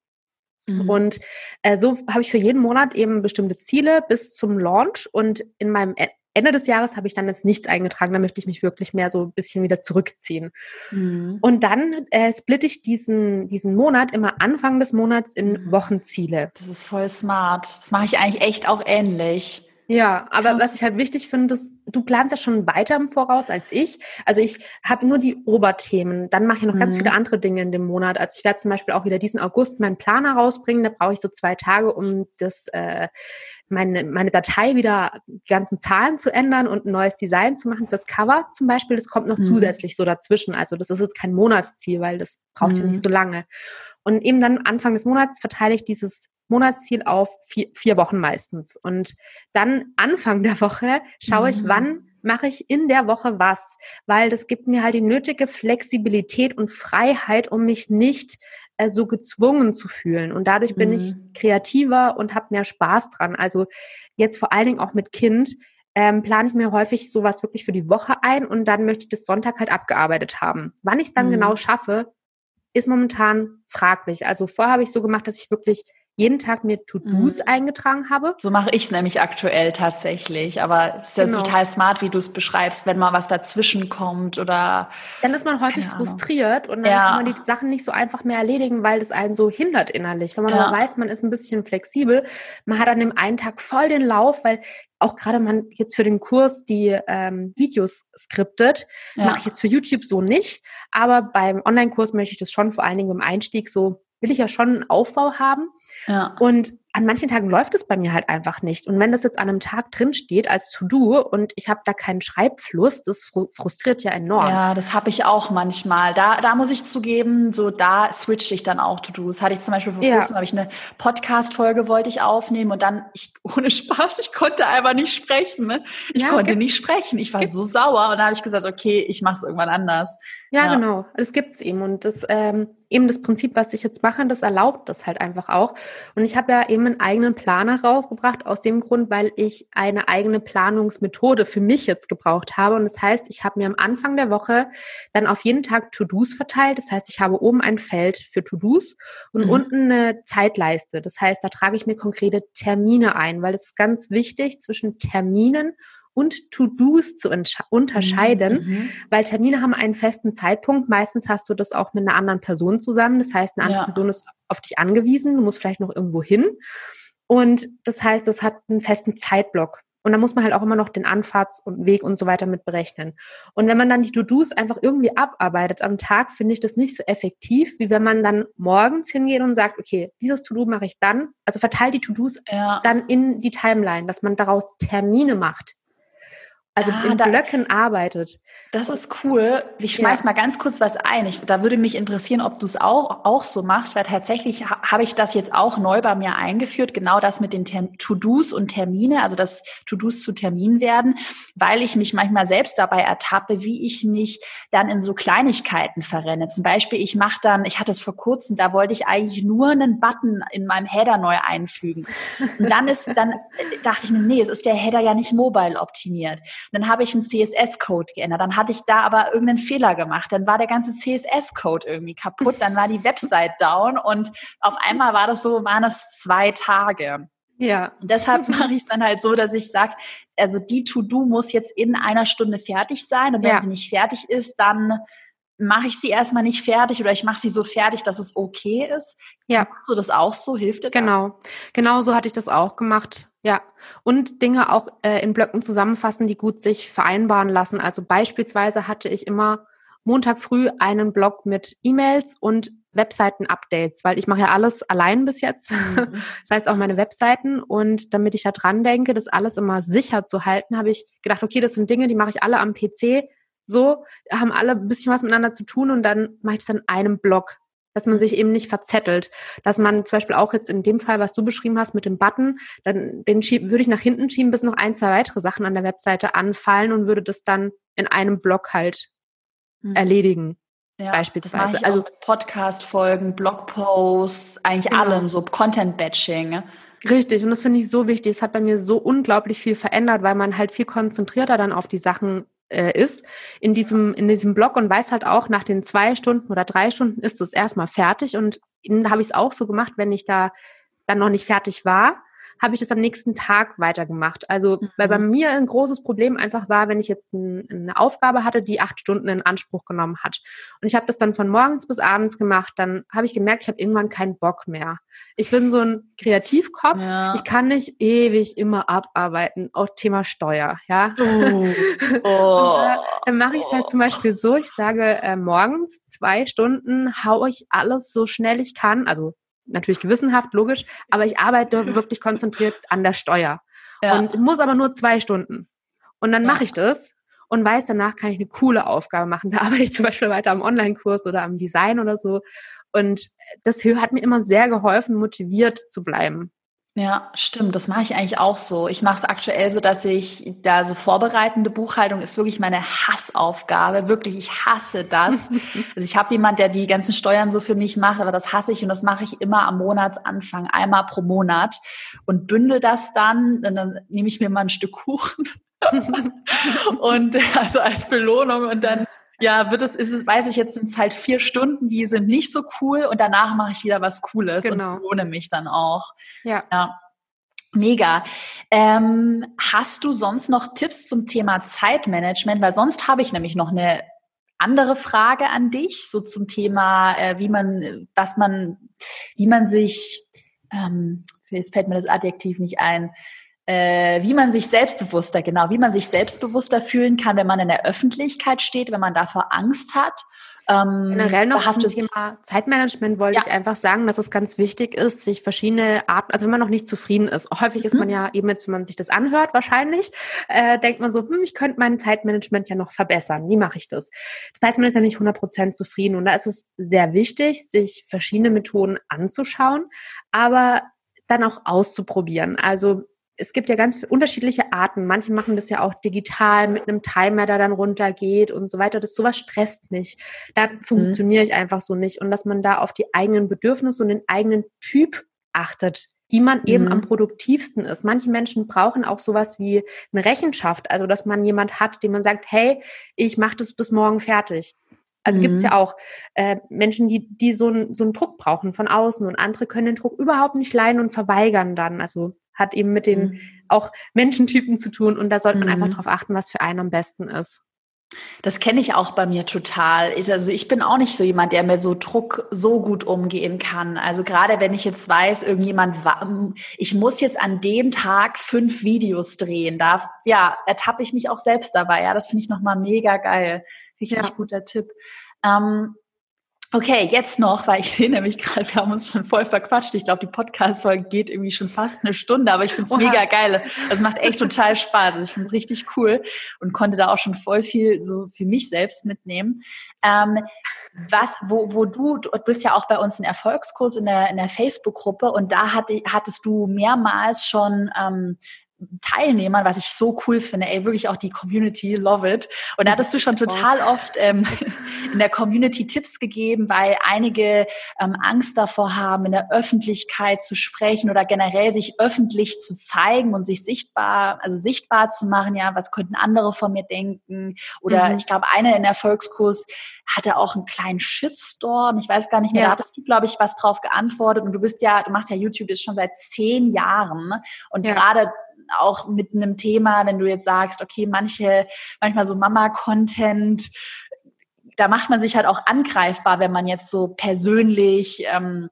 Mhm. Und äh, so habe ich für jeden Monat eben bestimmte Ziele bis zum Launch und in meinem Ende des Jahres habe ich dann jetzt nichts eingetragen, da möchte ich mich wirklich mehr so ein bisschen wieder zurückziehen. Mhm. Und dann äh, splitte ich diesen, diesen Monat immer Anfang des Monats in mhm. Wochenziele. Das ist voll smart. Das mache ich eigentlich echt auch ähnlich. Ja, aber Krass. was ich halt wichtig finde, ist, du planst ja schon weiter im Voraus als ich. Also ich habe nur die Oberthemen. Dann mache ich noch mhm. ganz viele andere Dinge in dem Monat. Also ich werde zum Beispiel auch wieder diesen August meinen Planer rausbringen. Da brauche ich so zwei Tage, um das äh, meine, meine Datei wieder die ganzen Zahlen zu ändern und ein neues Design zu machen fürs Cover zum Beispiel. Das kommt noch mhm. zusätzlich so dazwischen. Also das ist jetzt kein Monatsziel, weil das braucht mhm. ja nicht mhm. so lange. Und eben dann Anfang des Monats verteile ich dieses Monatsziel auf vier, vier Wochen meistens. Und dann Anfang der Woche schaue ich, mhm. wann mache ich in der Woche was, weil das gibt mir halt die nötige Flexibilität und Freiheit, um mich nicht äh, so gezwungen zu fühlen. Und dadurch bin mhm. ich kreativer und habe mehr Spaß dran. Also jetzt vor allen Dingen auch mit Kind ähm, plane ich mir häufig sowas wirklich für die Woche ein und dann möchte ich das Sonntag halt abgearbeitet haben. Wann ich es dann mhm. genau schaffe, ist momentan fraglich. Also vorher habe ich so gemacht, dass ich wirklich jeden Tag mir To-Dos mhm. eingetragen habe. So mache ich es nämlich aktuell tatsächlich. Aber es ist ja genau. total smart, wie du es beschreibst, wenn mal was dazwischen kommt oder. Dann ist man häufig frustriert und dann ja. kann man die Sachen nicht so einfach mehr erledigen, weil das einen so hindert innerlich. Wenn man ja. weiß, man ist ein bisschen flexibel, man hat an dem einen Tag voll den Lauf, weil auch gerade man jetzt für den Kurs die ähm, Videos skriptet, ja. mache ich jetzt für YouTube so nicht. Aber beim Online-Kurs möchte ich das schon vor allen Dingen im Einstieg so will ich ja schon einen Aufbau haben. Ja. Und an manchen Tagen läuft es bei mir halt einfach nicht. Und wenn das jetzt an einem Tag drin steht als To-Do und ich habe da keinen Schreibfluss, das frustriert ja enorm. Ja, das habe ich auch manchmal. Da, da muss ich zugeben, so da switche ich dann auch To-Dos. Hatte ich zum Beispiel vor ja. kurzem, habe ich eine Podcast-Folge wollte ich aufnehmen und dann, ich, ohne Spaß, ich konnte einfach nicht sprechen. Ne? Ich ja, konnte nicht sprechen. Ich war so sauer und da habe ich gesagt, okay, ich mache es irgendwann anders. Ja, ja. genau. Das gibt's eben. Und das ähm, eben das Prinzip, was ich jetzt mache, das erlaubt das halt einfach auch. Und ich habe ja eben einen eigenen Planer rausgebracht, aus dem Grund, weil ich eine eigene Planungsmethode für mich jetzt gebraucht habe. Und das heißt, ich habe mir am Anfang der Woche dann auf jeden Tag To-Dos verteilt. Das heißt, ich habe oben ein Feld für To-Dos und mhm. unten eine Zeitleiste. Das heißt, da trage ich mir konkrete Termine ein, weil es ist ganz wichtig zwischen Terminen und To-Dos zu unterscheiden, mhm, mhm. weil Termine haben einen festen Zeitpunkt. Meistens hast du das auch mit einer anderen Person zusammen. Das heißt, eine andere ja. Person ist auf dich angewiesen. Du musst vielleicht noch irgendwo hin. Und das heißt, es hat einen festen Zeitblock. Und da muss man halt auch immer noch den Anfahrts- und Weg und so weiter mit berechnen. Und wenn man dann die To-Dos einfach irgendwie abarbeitet am Tag, finde ich das nicht so effektiv, wie wenn man dann morgens hingeht und sagt, okay, dieses To-Do mache ich dann. Also verteilt die To-Dos ja. dann in die Timeline, dass man daraus Termine macht also ah, in da, Blöcken arbeitet. Das ist cool. Ich schmeiß ja. mal ganz kurz was ein. Ich, da würde mich interessieren, ob du es auch, auch so machst, weil tatsächlich ha, habe ich das jetzt auch neu bei mir eingeführt, genau das mit den To-Dos und Termine, also dass To-Dos zu Terminen werden, weil ich mich manchmal selbst dabei ertappe, wie ich mich dann in so Kleinigkeiten verrenne. Zum Beispiel, ich mache dann, ich hatte es vor kurzem, da wollte ich eigentlich nur einen Button in meinem Header neu einfügen. Und dann ist, dann dachte ich mir, nee, es ist der Header ja nicht mobile optimiert. Dann habe ich einen CSS-Code geändert. Dann hatte ich da aber irgendeinen Fehler gemacht. Dann war der ganze CSS-Code irgendwie kaputt. Dann war die Website down und auf einmal war das so, waren es zwei Tage. Ja. Und deshalb mache ich es dann halt so, dass ich sage, also die To-Do muss jetzt in einer Stunde fertig sein. Und wenn ja. sie nicht fertig ist, dann mache ich sie erstmal nicht fertig oder ich mache sie so fertig, dass es okay ist. Ja. Machst du das auch so? Hilft dir das? Genau. Genau so hatte ich das auch gemacht. Ja. Und Dinge auch äh, in Blöcken zusammenfassen, die gut sich vereinbaren lassen. Also beispielsweise hatte ich immer Montag früh einen Blog mit E-Mails und Webseiten-Updates, weil ich mache ja alles allein bis jetzt. Mhm. Das heißt auch meine Webseiten. Und damit ich da dran denke, das alles immer sicher zu halten, habe ich gedacht, okay, das sind Dinge, die mache ich alle am PC so, haben alle ein bisschen was miteinander zu tun und dann mache ich das in einem Block dass man sich eben nicht verzettelt. Dass man zum Beispiel auch jetzt in dem Fall, was du beschrieben hast mit dem Button, dann den schieb, würde ich nach hinten schieben, bis noch ein, zwei weitere Sachen an der Webseite anfallen und würde das dann in einem Block halt mhm. erledigen. Ja, beispielsweise. also Podcast-Folgen, Blogposts, eigentlich genau. allem, so Content-Batching. Richtig, und das finde ich so wichtig. Es hat bei mir so unglaublich viel verändert, weil man halt viel konzentrierter dann auf die Sachen äh, ist in diesem, in diesem Blog und weiß halt auch, nach den zwei Stunden oder drei Stunden ist es erstmal fertig. Und habe ich es auch so gemacht, wenn ich da dann noch nicht fertig war, habe ich das am nächsten Tag weitergemacht. Also, mhm. weil bei mhm. mir ein großes Problem einfach war, wenn ich jetzt ein, eine Aufgabe hatte, die acht Stunden in Anspruch genommen hat. Und ich habe das dann von morgens bis abends gemacht, dann habe ich gemerkt, ich habe irgendwann keinen Bock mehr. Ich bin so ein Kreativkopf. Ja. Ich kann nicht ewig immer abarbeiten. Auch Thema Steuer, ja. Oh. oh. dann mache ich es halt zum Beispiel so, ich sage äh, morgens zwei Stunden hau ich alles so schnell ich kann, also natürlich gewissenhaft, logisch, aber ich arbeite wirklich konzentriert an der Steuer ja. und muss aber nur zwei Stunden. Und dann ja. mache ich das und weiß, danach kann ich eine coole Aufgabe machen. Da arbeite ich zum Beispiel weiter am Online-Kurs oder am Design oder so. Und das hat mir immer sehr geholfen, motiviert zu bleiben. Ja, stimmt. Das mache ich eigentlich auch so. Ich mache es aktuell so, dass ich da so vorbereitende Buchhaltung ist wirklich meine Hassaufgabe. Wirklich, ich hasse das. also ich habe jemand, der die ganzen Steuern so für mich macht, aber das hasse ich und das mache ich immer am Monatsanfang, einmal pro Monat und bündel das dann. Und dann nehme ich mir mal ein Stück Kuchen und also als Belohnung und dann ja, wird es, ist es, weiß ich jetzt, sind es halt vier Stunden, die sind nicht so cool und danach mache ich wieder was Cooles genau. und lohne mich dann auch. Ja. ja. Mega. Ähm, hast du sonst noch Tipps zum Thema Zeitmanagement? Weil sonst habe ich nämlich noch eine andere Frage an dich, so zum Thema, äh, wie man, was man, wie man sich, ähm, jetzt fällt mir das Adjektiv nicht ein, äh, wie man sich selbstbewusster, genau, wie man sich selbstbewusster fühlen kann, wenn man in der Öffentlichkeit steht, wenn man davor Angst hat. Ähm, Generell noch zum Thema Zeitmanagement wollte ja. ich einfach sagen, dass es ganz wichtig ist, sich verschiedene Arten, also wenn man noch nicht zufrieden ist, häufig ist mhm. man ja eben jetzt, wenn man sich das anhört, wahrscheinlich, äh, denkt man so, hm, ich könnte mein Zeitmanagement ja noch verbessern. Wie mache ich das? Das heißt, man ist ja nicht 100% zufrieden und da ist es sehr wichtig, sich verschiedene Methoden anzuschauen, aber dann auch auszuprobieren. Also es gibt ja ganz unterschiedliche Arten. Manche machen das ja auch digital mit einem Timer, der dann runtergeht und so weiter. Das sowas stresst mich. Da mhm. funktioniere ich einfach so nicht. Und dass man da auf die eigenen Bedürfnisse und den eigenen Typ achtet, wie man eben mhm. am produktivsten ist. Manche Menschen brauchen auch sowas wie eine Rechenschaft, also dass man jemand hat, dem man sagt, hey, ich mache das bis morgen fertig. Also mhm. gibt es ja auch äh, Menschen, die, die so, ein, so einen Druck brauchen von außen und andere können den Druck überhaupt nicht leiden und verweigern dann. Also hat eben mit den mhm. auch Menschentypen zu tun und da sollte man mhm. einfach darauf achten, was für einen am besten ist. Das kenne ich auch bei mir total. Also ich bin auch nicht so jemand, der mit so Druck so gut umgehen kann. Also gerade wenn ich jetzt weiß, irgendjemand, ich muss jetzt an dem Tag fünf Videos drehen, da ja ertappe ich mich auch selbst dabei. Ja, das finde ich nochmal mega geil. Richtig ja. guter Tipp. Ähm, Okay, jetzt noch, weil ich sehe nämlich gerade, wir haben uns schon voll verquatscht. Ich glaube, die Podcast-Folge geht irgendwie schon fast eine Stunde, aber ich finde es mega geil. Das macht echt total Spaß. Also ich finde es richtig cool und konnte da auch schon voll viel so für mich selbst mitnehmen. Ähm, was, wo, wo du, du bist ja auch bei uns in Erfolgskurs in der, in der Facebook-Gruppe und da hatte, hattest du mehrmals schon ähm, Teilnehmern, was ich so cool finde, ey, wirklich auch die Community, love it. Und da hattest du schon total oft ähm, in der Community Tipps gegeben, weil einige ähm, Angst davor haben, in der Öffentlichkeit zu sprechen oder generell sich öffentlich zu zeigen und sich sichtbar, also sichtbar zu machen, ja, was könnten andere von mir denken? Oder mhm. ich glaube, eine in Erfolgskurs hatte auch einen kleinen Shitstorm. Ich weiß gar nicht mehr, ja. da hattest du, glaube ich, was drauf geantwortet. Und du bist ja, du machst ja YouTube jetzt schon seit zehn Jahren. Und ja. gerade auch mit einem Thema, wenn du jetzt sagst, okay, manche, manchmal so Mama-Content, da macht man sich halt auch angreifbar, wenn man jetzt so persönlich ähm,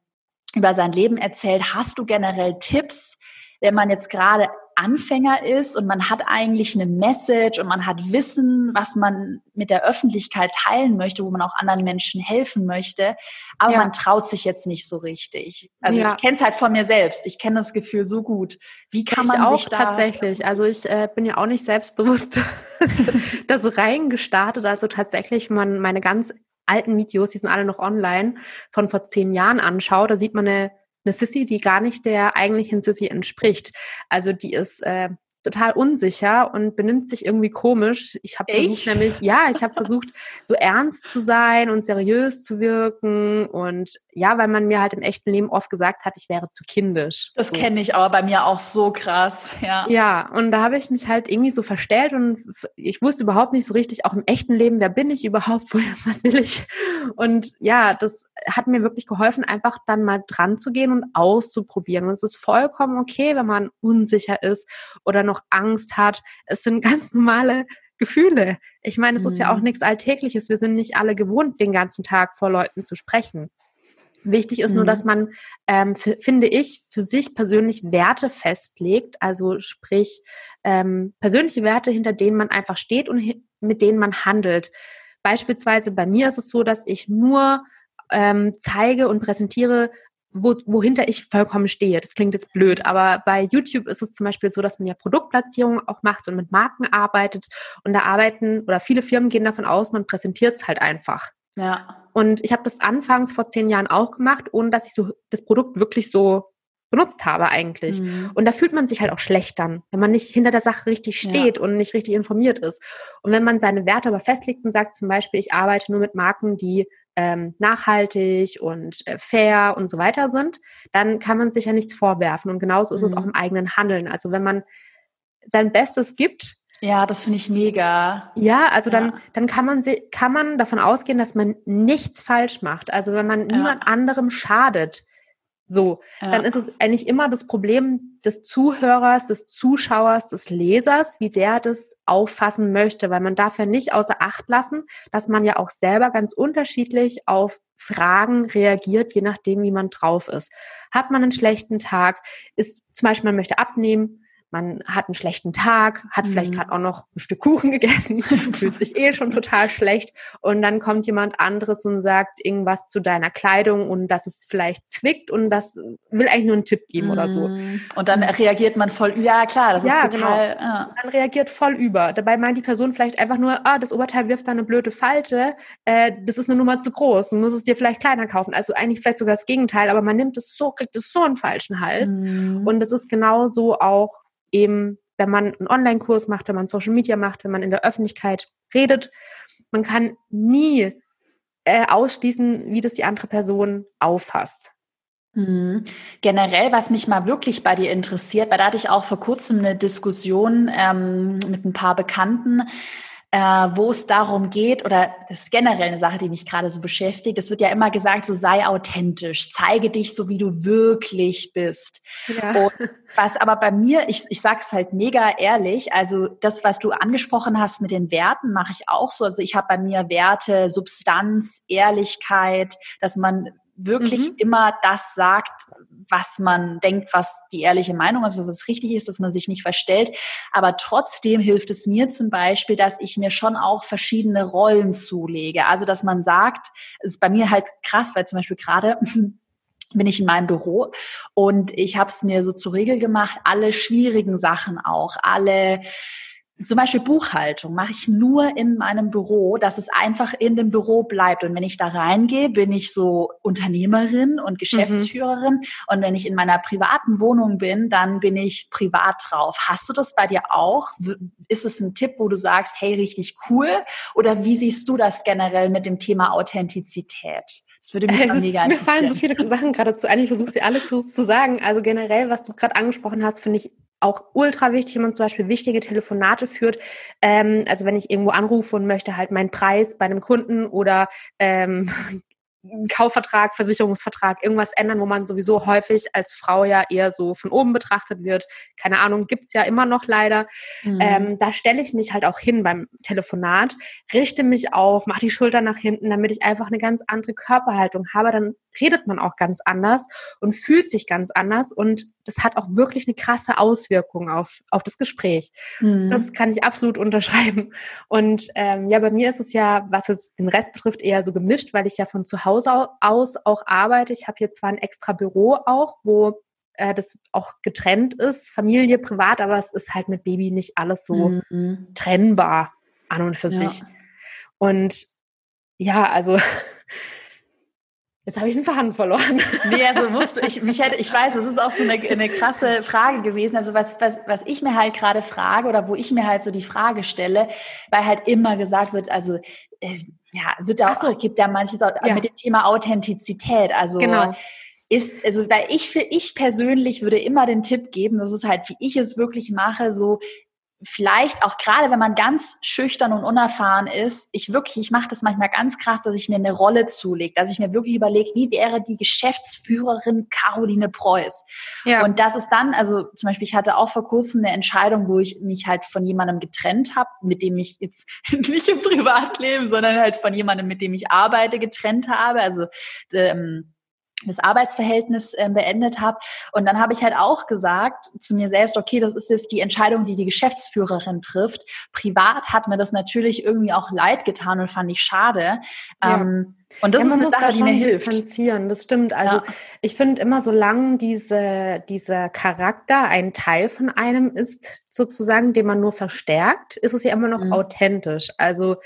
über sein Leben erzählt. Hast du generell Tipps, wenn man jetzt gerade Anfänger ist und man hat eigentlich eine Message und man hat Wissen, was man mit der Öffentlichkeit teilen möchte, wo man auch anderen Menschen helfen möchte, aber ja. man traut sich jetzt nicht so richtig. Also ja. ich kenne es halt von mir selbst. Ich kenne das Gefühl so gut. Wie kann ich man auch sich da tatsächlich? Also ich äh, bin ja auch nicht selbstbewusst da so reingestartet. Also tatsächlich, man meine ganz alten Videos, die sind alle noch online, von vor zehn Jahren anschaut, da sieht man eine eine Sissy, die gar nicht der eigentlichen Sissy entspricht. Also die ist äh, total unsicher und benimmt sich irgendwie komisch. Ich habe versucht nämlich, ja, ich habe versucht, so ernst zu sein und seriös zu wirken und ja, weil man mir halt im echten Leben oft gesagt hat, ich wäre zu kindisch. Das so. kenne ich aber bei mir auch so krass, ja. Ja, und da habe ich mich halt irgendwie so verstellt und ich wusste überhaupt nicht so richtig, auch im echten Leben, wer bin ich überhaupt, was will ich? Und ja, das hat mir wirklich geholfen, einfach dann mal dran zu gehen und auszuprobieren. Und es ist vollkommen okay, wenn man unsicher ist oder noch Angst hat. Es sind ganz normale Gefühle. Ich meine, es mhm. ist ja auch mhm. nichts Alltägliches. Wir sind nicht alle gewohnt, den ganzen Tag vor Leuten zu sprechen. Wichtig ist mhm. nur, dass man, ähm, finde ich, für sich persönlich Werte festlegt, also sprich ähm, persönliche Werte, hinter denen man einfach steht und mit denen man handelt. Beispielsweise bei mir ist es so, dass ich nur ähm, zeige und präsentiere, wo, wohinter ich vollkommen stehe. Das klingt jetzt blöd, aber bei YouTube ist es zum Beispiel so, dass man ja Produktplatzierungen auch macht und mit Marken arbeitet. Und da arbeiten oder viele Firmen gehen davon aus, man präsentiert es halt einfach. Ja. Und ich habe das anfangs vor zehn Jahren auch gemacht, ohne dass ich so das Produkt wirklich so benutzt habe eigentlich. Mhm. Und da fühlt man sich halt auch schlecht dann, wenn man nicht hinter der Sache richtig steht ja. und nicht richtig informiert ist. Und wenn man seine Werte aber festlegt und sagt zum Beispiel, ich arbeite nur mit Marken, die ähm, nachhaltig und äh, fair und so weiter sind, dann kann man sich ja nichts vorwerfen. Und genauso ist mhm. es auch im eigenen Handeln. Also wenn man sein Bestes gibt, ja, das finde ich mega. Ja, also ja. dann, dann kann man, kann man davon ausgehen, dass man nichts falsch macht. Also wenn man ja. niemand anderem schadet, so, ja. dann ist es eigentlich immer das Problem des Zuhörers, des Zuschauers, des Lesers, wie der das auffassen möchte, weil man darf ja nicht außer Acht lassen, dass man ja auch selber ganz unterschiedlich auf Fragen reagiert, je nachdem, wie man drauf ist. Hat man einen schlechten Tag, ist zum Beispiel, man möchte abnehmen, man hat einen schlechten Tag, hat vielleicht mhm. gerade auch noch ein Stück Kuchen gegessen, fühlt sich eh schon total schlecht und dann kommt jemand anderes und sagt irgendwas zu deiner Kleidung und dass es vielleicht zwickt und das will eigentlich nur einen Tipp geben mhm. oder so. Mhm. Und dann reagiert man voll, ja klar, das ja, ist total. Genau. Ja. Dann reagiert voll über. Dabei meint die Person vielleicht einfach nur, ah, das Oberteil wirft da eine blöde Falte, äh, das ist eine Nummer zu groß, du musst es dir vielleicht kleiner kaufen. Also eigentlich vielleicht sogar das Gegenteil, aber man nimmt es so, kriegt es so einen falschen Hals. Mhm. Und das ist genauso auch eben, wenn man einen Online-Kurs macht, wenn man Social Media macht, wenn man in der Öffentlichkeit redet, man kann nie äh, ausschließen, wie das die andere Person auffasst. Mhm. Generell, was mich mal wirklich bei dir interessiert, weil da hatte ich auch vor kurzem eine Diskussion ähm, mit ein paar Bekannten, äh, wo es darum geht, oder das ist generell eine Sache, die mich gerade so beschäftigt. Es wird ja immer gesagt, so sei authentisch, zeige dich so, wie du wirklich bist. Ja. Und was aber bei mir, ich, ich sage es halt mega ehrlich, also das, was du angesprochen hast mit den Werten, mache ich auch so. Also ich habe bei mir Werte, Substanz, Ehrlichkeit, dass man wirklich mhm. immer das sagt, was man denkt, was die ehrliche Meinung ist, also was richtig ist, dass man sich nicht verstellt. Aber trotzdem hilft es mir zum Beispiel, dass ich mir schon auch verschiedene Rollen zulege. Also, dass man sagt, es ist bei mir halt krass, weil zum Beispiel gerade bin ich in meinem Büro und ich habe es mir so zur Regel gemacht, alle schwierigen Sachen auch, alle zum Beispiel Buchhaltung mache ich nur in meinem Büro, dass es einfach in dem Büro bleibt. Und wenn ich da reingehe, bin ich so Unternehmerin und Geschäftsführerin. Mhm. Und wenn ich in meiner privaten Wohnung bin, dann bin ich privat drauf. Hast du das bei dir auch? Ist es ein Tipp, wo du sagst, hey, richtig cool? Oder wie siehst du das generell mit dem Thema Authentizität? Das würde mich äh, mega interessieren. Mir fallen so viele Sachen gerade zu ein. Ich versuche sie alle kurz zu sagen. Also generell, was du gerade angesprochen hast, finde ich auch ultra wichtig, wenn man zum Beispiel wichtige Telefonate führt. Ähm, also wenn ich irgendwo anrufe und möchte halt meinen Preis bei einem Kunden oder ähm, Kaufvertrag, Versicherungsvertrag, irgendwas ändern, wo man sowieso häufig als Frau ja eher so von oben betrachtet wird. Keine Ahnung, gibt's ja immer noch leider. Mhm. Ähm, da stelle ich mich halt auch hin beim Telefonat, richte mich auf, mache die Schulter nach hinten, damit ich einfach eine ganz andere Körperhaltung habe. Dann redet man auch ganz anders und fühlt sich ganz anders und das hat auch wirklich eine krasse Auswirkung auf, auf das Gespräch. Mhm. Das kann ich absolut unterschreiben. Und ähm, ja, bei mir ist es ja, was es den Rest betrifft, eher so gemischt, weil ich ja von zu Hause aus auch arbeite. Ich habe hier zwar ein extra Büro auch, wo äh, das auch getrennt ist, Familie, privat, aber es ist halt mit Baby nicht alles so mhm. trennbar an und für ja. sich. Und ja, also Jetzt habe ich einen Faden verloren. Nee, also musst du, ich, mich hätte, ich weiß, es ist auch so eine, eine krasse Frage gewesen. Also was, was, was ich mir halt gerade frage oder wo ich mir halt so die Frage stelle, weil halt immer gesagt wird, also äh, ja, wird auch, so. gibt ja manches auch ja. mit dem Thema Authentizität. Also genau ist, also weil ich für ich persönlich würde immer den Tipp geben, das ist halt, wie ich es wirklich mache, so vielleicht auch gerade, wenn man ganz schüchtern und unerfahren ist, ich wirklich, ich mache das manchmal ganz krass, dass ich mir eine Rolle zulege, dass ich mir wirklich überlege, wie wäre die Geschäftsführerin Caroline Preuß? Ja. Und das ist dann, also zum Beispiel, ich hatte auch vor kurzem eine Entscheidung, wo ich mich halt von jemandem getrennt habe, mit dem ich jetzt nicht im Privatleben, sondern halt von jemandem, mit dem ich arbeite, getrennt habe. Also ähm, das Arbeitsverhältnis äh, beendet habe. Und dann habe ich halt auch gesagt zu mir selbst, okay, das ist jetzt die Entscheidung, die die Geschäftsführerin trifft. Privat hat mir das natürlich irgendwie auch leid getan und fand ich schade. Ja. Ähm, und das ja, ist eine Sache, die mir hilft. Differenzieren. Das stimmt. Also ja. ich finde immer, solange diese, dieser Charakter ein Teil von einem ist, sozusagen, den man nur verstärkt, ist es ja immer noch mhm. authentisch. Also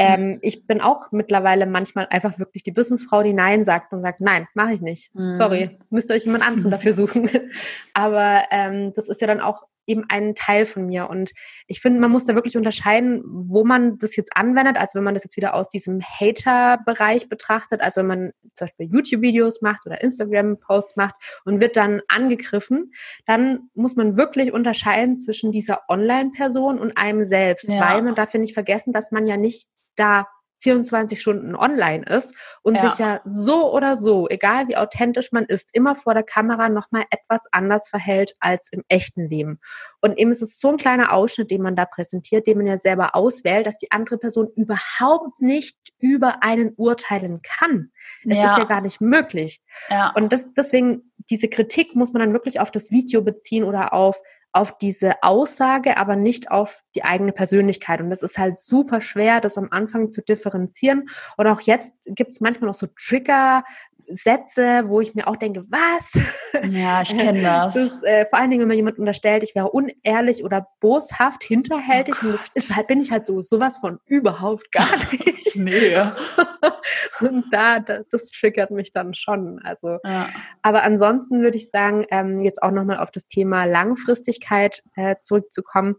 ähm, ich bin auch mittlerweile manchmal einfach wirklich die Businessfrau, die Nein sagt und sagt, nein, mache ich nicht. Mhm. Sorry, müsst ihr euch jemand anderen dafür suchen. Aber ähm, das ist ja dann auch eben ein Teil von mir. Und ich finde, man muss da wirklich unterscheiden, wo man das jetzt anwendet. Also wenn man das jetzt wieder aus diesem Hater-Bereich betrachtet, also wenn man zum Beispiel YouTube-Videos macht oder Instagram-Posts macht und wird dann angegriffen, dann muss man wirklich unterscheiden zwischen dieser Online-Person und einem selbst, ja. weil man darf ja nicht vergessen, dass man ja nicht da 24 Stunden online ist und ja. sich ja so oder so, egal wie authentisch man ist, immer vor der Kamera nochmal etwas anders verhält als im echten Leben. Und eben ist es so ein kleiner Ausschnitt, den man da präsentiert, den man ja selber auswählt, dass die andere Person überhaupt nicht über einen urteilen kann. Es ja. ist ja gar nicht möglich. Ja. Und das, deswegen, diese Kritik muss man dann wirklich auf das Video beziehen oder auf auf diese Aussage, aber nicht auf die eigene Persönlichkeit. Und das ist halt super schwer, das am Anfang zu differenzieren. Und auch jetzt gibt es manchmal noch so Trigger, Sätze, wo ich mir auch denke, was? Ja, ich kenne das. das äh, vor allen Dingen, wenn mir jemand unterstellt, ich wäre unehrlich oder boshaft, hinterhältig. Oh und das ist bin ich halt so sowas von überhaupt gar nicht. nee. und da, das, das, triggert mich dann schon. Also, ja. aber ansonsten würde ich sagen, ähm, jetzt auch nochmal auf das Thema Langfristigkeit äh, zurückzukommen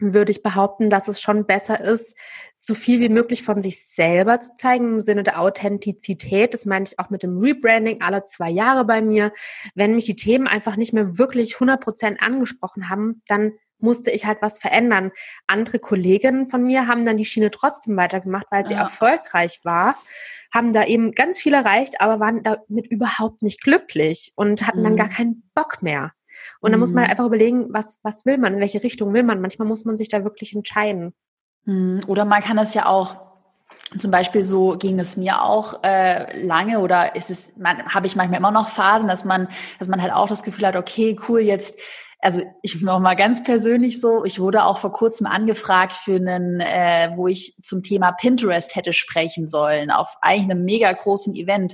würde ich behaupten, dass es schon besser ist, so viel wie möglich von sich selber zu zeigen im Sinne der Authentizität. Das meine ich auch mit dem Rebranding alle zwei Jahre bei mir. Wenn mich die Themen einfach nicht mehr wirklich 100 Prozent angesprochen haben, dann musste ich halt was verändern. Andere Kolleginnen von mir haben dann die Schiene trotzdem weitergemacht, weil sie ja. erfolgreich war, haben da eben ganz viel erreicht, aber waren damit überhaupt nicht glücklich und hatten mhm. dann gar keinen Bock mehr. Und dann muss man mhm. einfach überlegen, was, was will man, in welche Richtung will man. Manchmal muss man sich da wirklich entscheiden. Mhm. Oder man kann das ja auch zum Beispiel so ging es mir auch äh, lange oder ist es, man habe ich manchmal immer noch Phasen, dass man, dass man halt auch das Gefühl hat, okay, cool, jetzt also ich noch mal ganz persönlich so, ich wurde auch vor kurzem angefragt für einen, äh, wo ich zum Thema Pinterest hätte sprechen sollen, auf eigentlich einem mega großen Event.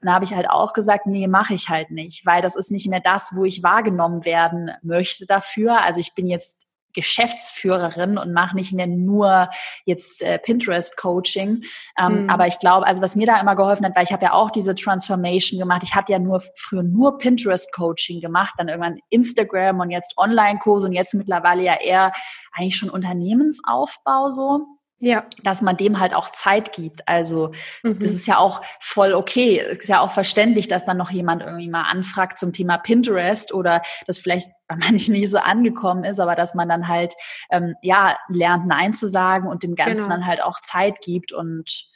Und da habe ich halt auch gesagt, nee, mache ich halt nicht, weil das ist nicht mehr das, wo ich wahrgenommen werden möchte dafür. Also ich bin jetzt Geschäftsführerin und mache nicht mehr nur jetzt äh, Pinterest-Coaching. Ähm, mhm. Aber ich glaube, also was mir da immer geholfen hat, weil ich habe ja auch diese Transformation gemacht. Ich hatte ja nur früher nur Pinterest-Coaching gemacht, dann irgendwann Instagram und jetzt Online-Kurse und jetzt mittlerweile ja eher eigentlich schon Unternehmensaufbau so ja. dass man dem halt auch Zeit gibt. Also mhm. das ist ja auch voll okay. Es ist ja auch verständlich, dass dann noch jemand irgendwie mal anfragt zum Thema Pinterest oder das vielleicht bei manchen nicht so angekommen ist, aber dass man dann halt ähm, ja lernt Nein zu sagen und dem Ganzen genau. dann halt auch Zeit gibt und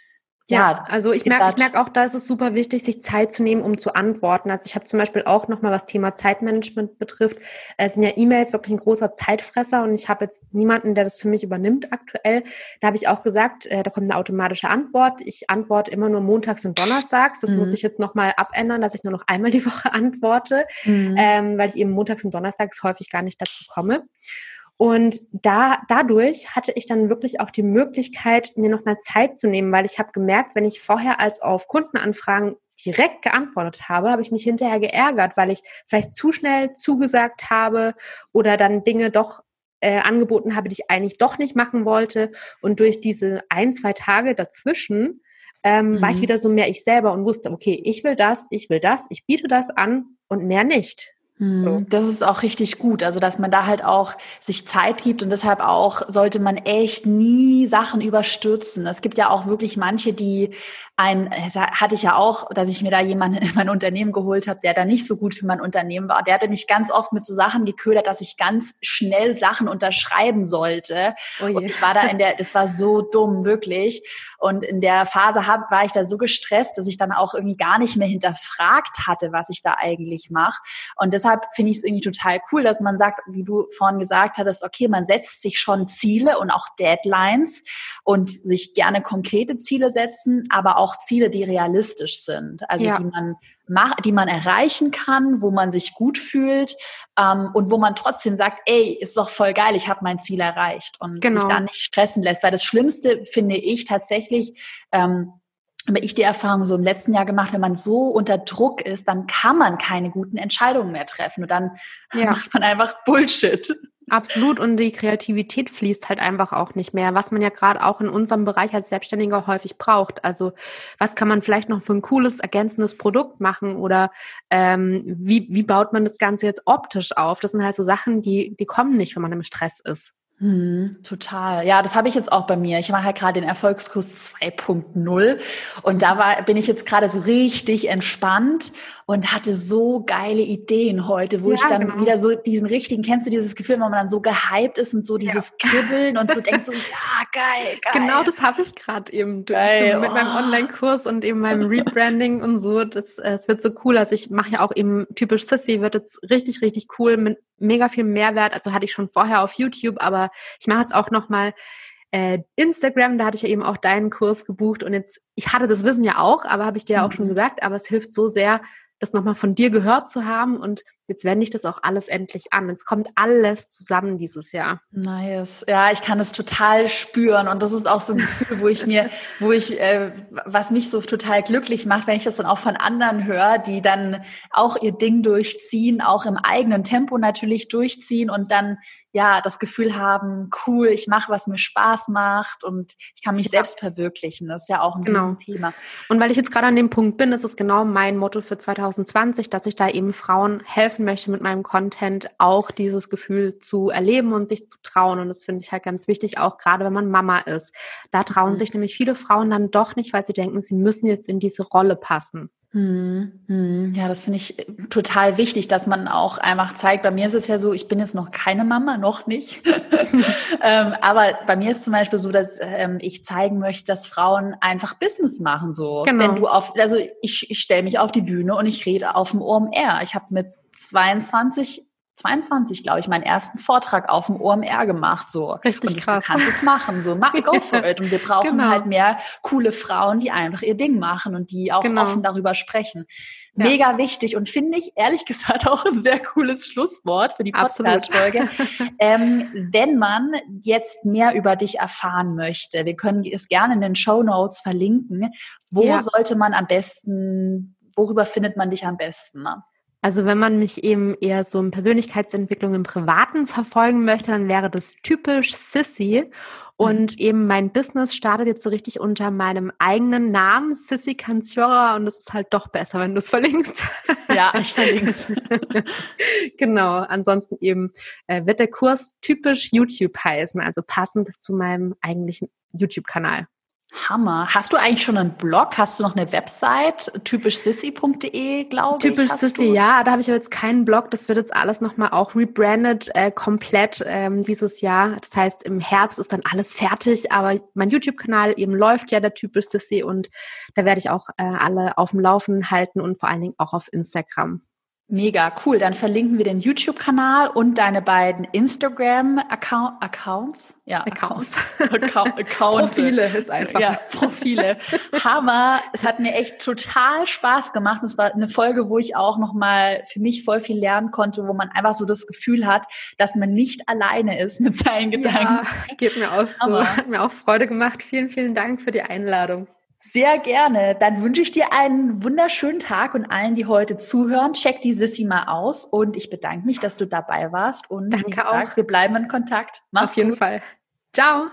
Ja, also ich merke, ich merke auch, da ist es super wichtig, sich Zeit zu nehmen, um zu antworten. Also ich habe zum Beispiel auch nochmal, was Thema Zeitmanagement betrifft, es sind ja E-Mails wirklich ein großer Zeitfresser und ich habe jetzt niemanden, der das für mich übernimmt aktuell. Da habe ich auch gesagt, äh, da kommt eine automatische Antwort. Ich antworte immer nur montags und donnerstags. Das mhm. muss ich jetzt nochmal abändern, dass ich nur noch einmal die Woche antworte, mhm. ähm, weil ich eben montags und donnerstags häufig gar nicht dazu komme. Und da, dadurch hatte ich dann wirklich auch die Möglichkeit, mir nochmal Zeit zu nehmen, weil ich habe gemerkt, wenn ich vorher als auf Kundenanfragen direkt geantwortet habe, habe ich mich hinterher geärgert, weil ich vielleicht zu schnell zugesagt habe oder dann Dinge doch äh, angeboten habe, die ich eigentlich doch nicht machen wollte. Und durch diese ein, zwei Tage dazwischen ähm, mhm. war ich mhm. wieder so mehr ich selber und wusste, okay, ich will das, ich will das, ich biete das an und mehr nicht. So. Hm, das ist auch richtig gut, also dass man da halt auch sich Zeit gibt und deshalb auch sollte man echt nie Sachen überstürzen. Es gibt ja auch wirklich manche, die ein, hatte ich ja auch, dass ich mir da jemanden in mein Unternehmen geholt habe, der da nicht so gut für mein Unternehmen war. Der hatte mich ganz oft mit so Sachen geködert, dass ich ganz schnell Sachen unterschreiben sollte. Oh und ich war da in der, das war so dumm, wirklich. Und in der Phase hab, war ich da so gestresst, dass ich dann auch irgendwie gar nicht mehr hinterfragt hatte, was ich da eigentlich mache. Und deshalb finde ich es irgendwie total cool, dass man sagt, wie du vorhin gesagt hattest, okay, man setzt sich schon Ziele und auch Deadlines und sich gerne konkrete Ziele setzen, aber auch Ziele, die realistisch sind, also ja. die man die man erreichen kann, wo man sich gut fühlt ähm, und wo man trotzdem sagt, ey, ist doch voll geil, ich habe mein Ziel erreicht und genau. sich dann nicht stressen lässt. Weil das Schlimmste finde ich tatsächlich, ähm, aber ich die Erfahrung so im letzten Jahr gemacht, wenn man so unter Druck ist, dann kann man keine guten Entscheidungen mehr treffen und dann ja. macht man einfach Bullshit. Absolut und die Kreativität fließt halt einfach auch nicht mehr, was man ja gerade auch in unserem Bereich als Selbstständiger häufig braucht. Also was kann man vielleicht noch für ein cooles ergänzendes Produkt machen oder ähm, wie, wie baut man das Ganze jetzt optisch auf? Das sind halt so Sachen, die, die kommen nicht, wenn man im Stress ist. Hm, total. Ja, das habe ich jetzt auch bei mir. Ich mache halt gerade den Erfolgskurs 2.0 und da war, bin ich jetzt gerade so richtig entspannt und hatte so geile Ideen heute, wo ja, ich dann genau. wieder so diesen richtigen, kennst du dieses Gefühl, wenn man dann so gehypt ist und so dieses ja. Kribbeln und so denkt so, ja, geil, geil. Genau das habe ich gerade eben geil, mit oh. meinem Online-Kurs und eben meinem Rebranding und so. Das, äh, es wird so cool. Also ich mache ja auch eben typisch Sissy, wird jetzt richtig, richtig cool mit mega viel Mehrwert. Also hatte ich schon vorher auf YouTube, aber ich mache jetzt auch nochmal äh, Instagram, da hatte ich ja eben auch deinen Kurs gebucht und jetzt, ich hatte das Wissen ja auch, aber habe ich dir ja auch schon mhm. gesagt, aber es hilft so sehr, das nochmal von dir gehört zu haben und jetzt wende ich das auch alles endlich an. Es kommt alles zusammen dieses Jahr. Nice. Ja, ich kann es total spüren und das ist auch so ein Gefühl, wo ich mir, wo ich, äh, was mich so total glücklich macht, wenn ich das dann auch von anderen höre, die dann auch ihr Ding durchziehen, auch im eigenen Tempo natürlich durchziehen und dann ja das Gefühl haben, cool, ich mache, was mir Spaß macht und ich kann mich ja. selbst verwirklichen. Das ist ja auch ein genau. Thema. Und weil ich jetzt gerade an dem Punkt bin, ist es genau mein Motto für 2020, dass ich da eben Frauen helfen möchte mit meinem Content, auch dieses Gefühl zu erleben und sich zu trauen. Und das finde ich halt ganz wichtig, auch gerade wenn man Mama ist. Da trauen mhm. sich nämlich viele Frauen dann doch nicht, weil sie denken, sie müssen jetzt in diese Rolle passen. Hm, hm. Ja, das finde ich äh, total wichtig, dass man auch einfach zeigt. Bei mir ist es ja so, ich bin jetzt noch keine Mama, noch nicht. ähm, aber bei mir ist zum Beispiel so, dass ähm, ich zeigen möchte, dass Frauen einfach Business machen. So, genau. wenn du auf, also ich, ich stelle mich auf die Bühne und ich rede auf dem OMR. Ich habe mit 22 22, glaube ich, meinen ersten Vortrag auf dem OMR gemacht. So. Richtig und krass. Du kannst es machen. So, go for it. Und wir brauchen genau. halt mehr coole Frauen, die einfach ihr Ding machen und die auch genau. offen darüber sprechen. Ja. Mega wichtig und finde ich ehrlich gesagt auch ein sehr cooles Schlusswort für die Podcast-Folge. ähm, wenn man jetzt mehr über dich erfahren möchte, wir können es gerne in den Show Notes verlinken. Wo ja. sollte man am besten, worüber findet man dich am besten? Ne? Also wenn man mich eben eher so in Persönlichkeitsentwicklung im Privaten verfolgen möchte, dann wäre das typisch Sissy. Und mhm. eben mein Business startet jetzt so richtig unter meinem eigenen Namen, Sissy Canciora. Und das ist halt doch besser, wenn du es verlinkst. Ja, ich verlinke es. genau. Ansonsten eben äh, wird der Kurs typisch YouTube heißen, also passend zu meinem eigentlichen YouTube-Kanal. Hammer. Hast du eigentlich schon einen Blog? Hast du noch eine Website? Typischsissy.de, glaube ich. Typisch Sissy, ja. Da habe ich aber jetzt keinen Blog. Das wird jetzt alles nochmal auch rebrandet, äh, komplett ähm, dieses Jahr. Das heißt, im Herbst ist dann alles fertig. Aber mein YouTube-Kanal eben läuft ja der Typisch Sissy und da werde ich auch äh, alle auf dem Laufen halten und vor allen Dingen auch auf Instagram. Mega cool. Dann verlinken wir den YouTube-Kanal und deine beiden Instagram-Accounts. Ja, Accounts. Account, Account. Profile ist einfach. Ja, Profile. Hammer. Es hat mir echt total Spaß gemacht. Es war eine Folge, wo ich auch nochmal für mich voll viel lernen konnte, wo man einfach so das Gefühl hat, dass man nicht alleine ist mit seinen Gedanken. Ja, geht mir auch so. Hat mir auch Freude gemacht. Vielen, vielen Dank für die Einladung. Sehr gerne. Dann wünsche ich dir einen wunderschönen Tag und allen, die heute zuhören, check die Sissy mal aus und ich bedanke mich, dass du dabei warst und Danke gesagt, auch. wir bleiben in Kontakt. Mach's Auf jeden gut. Fall. Ciao.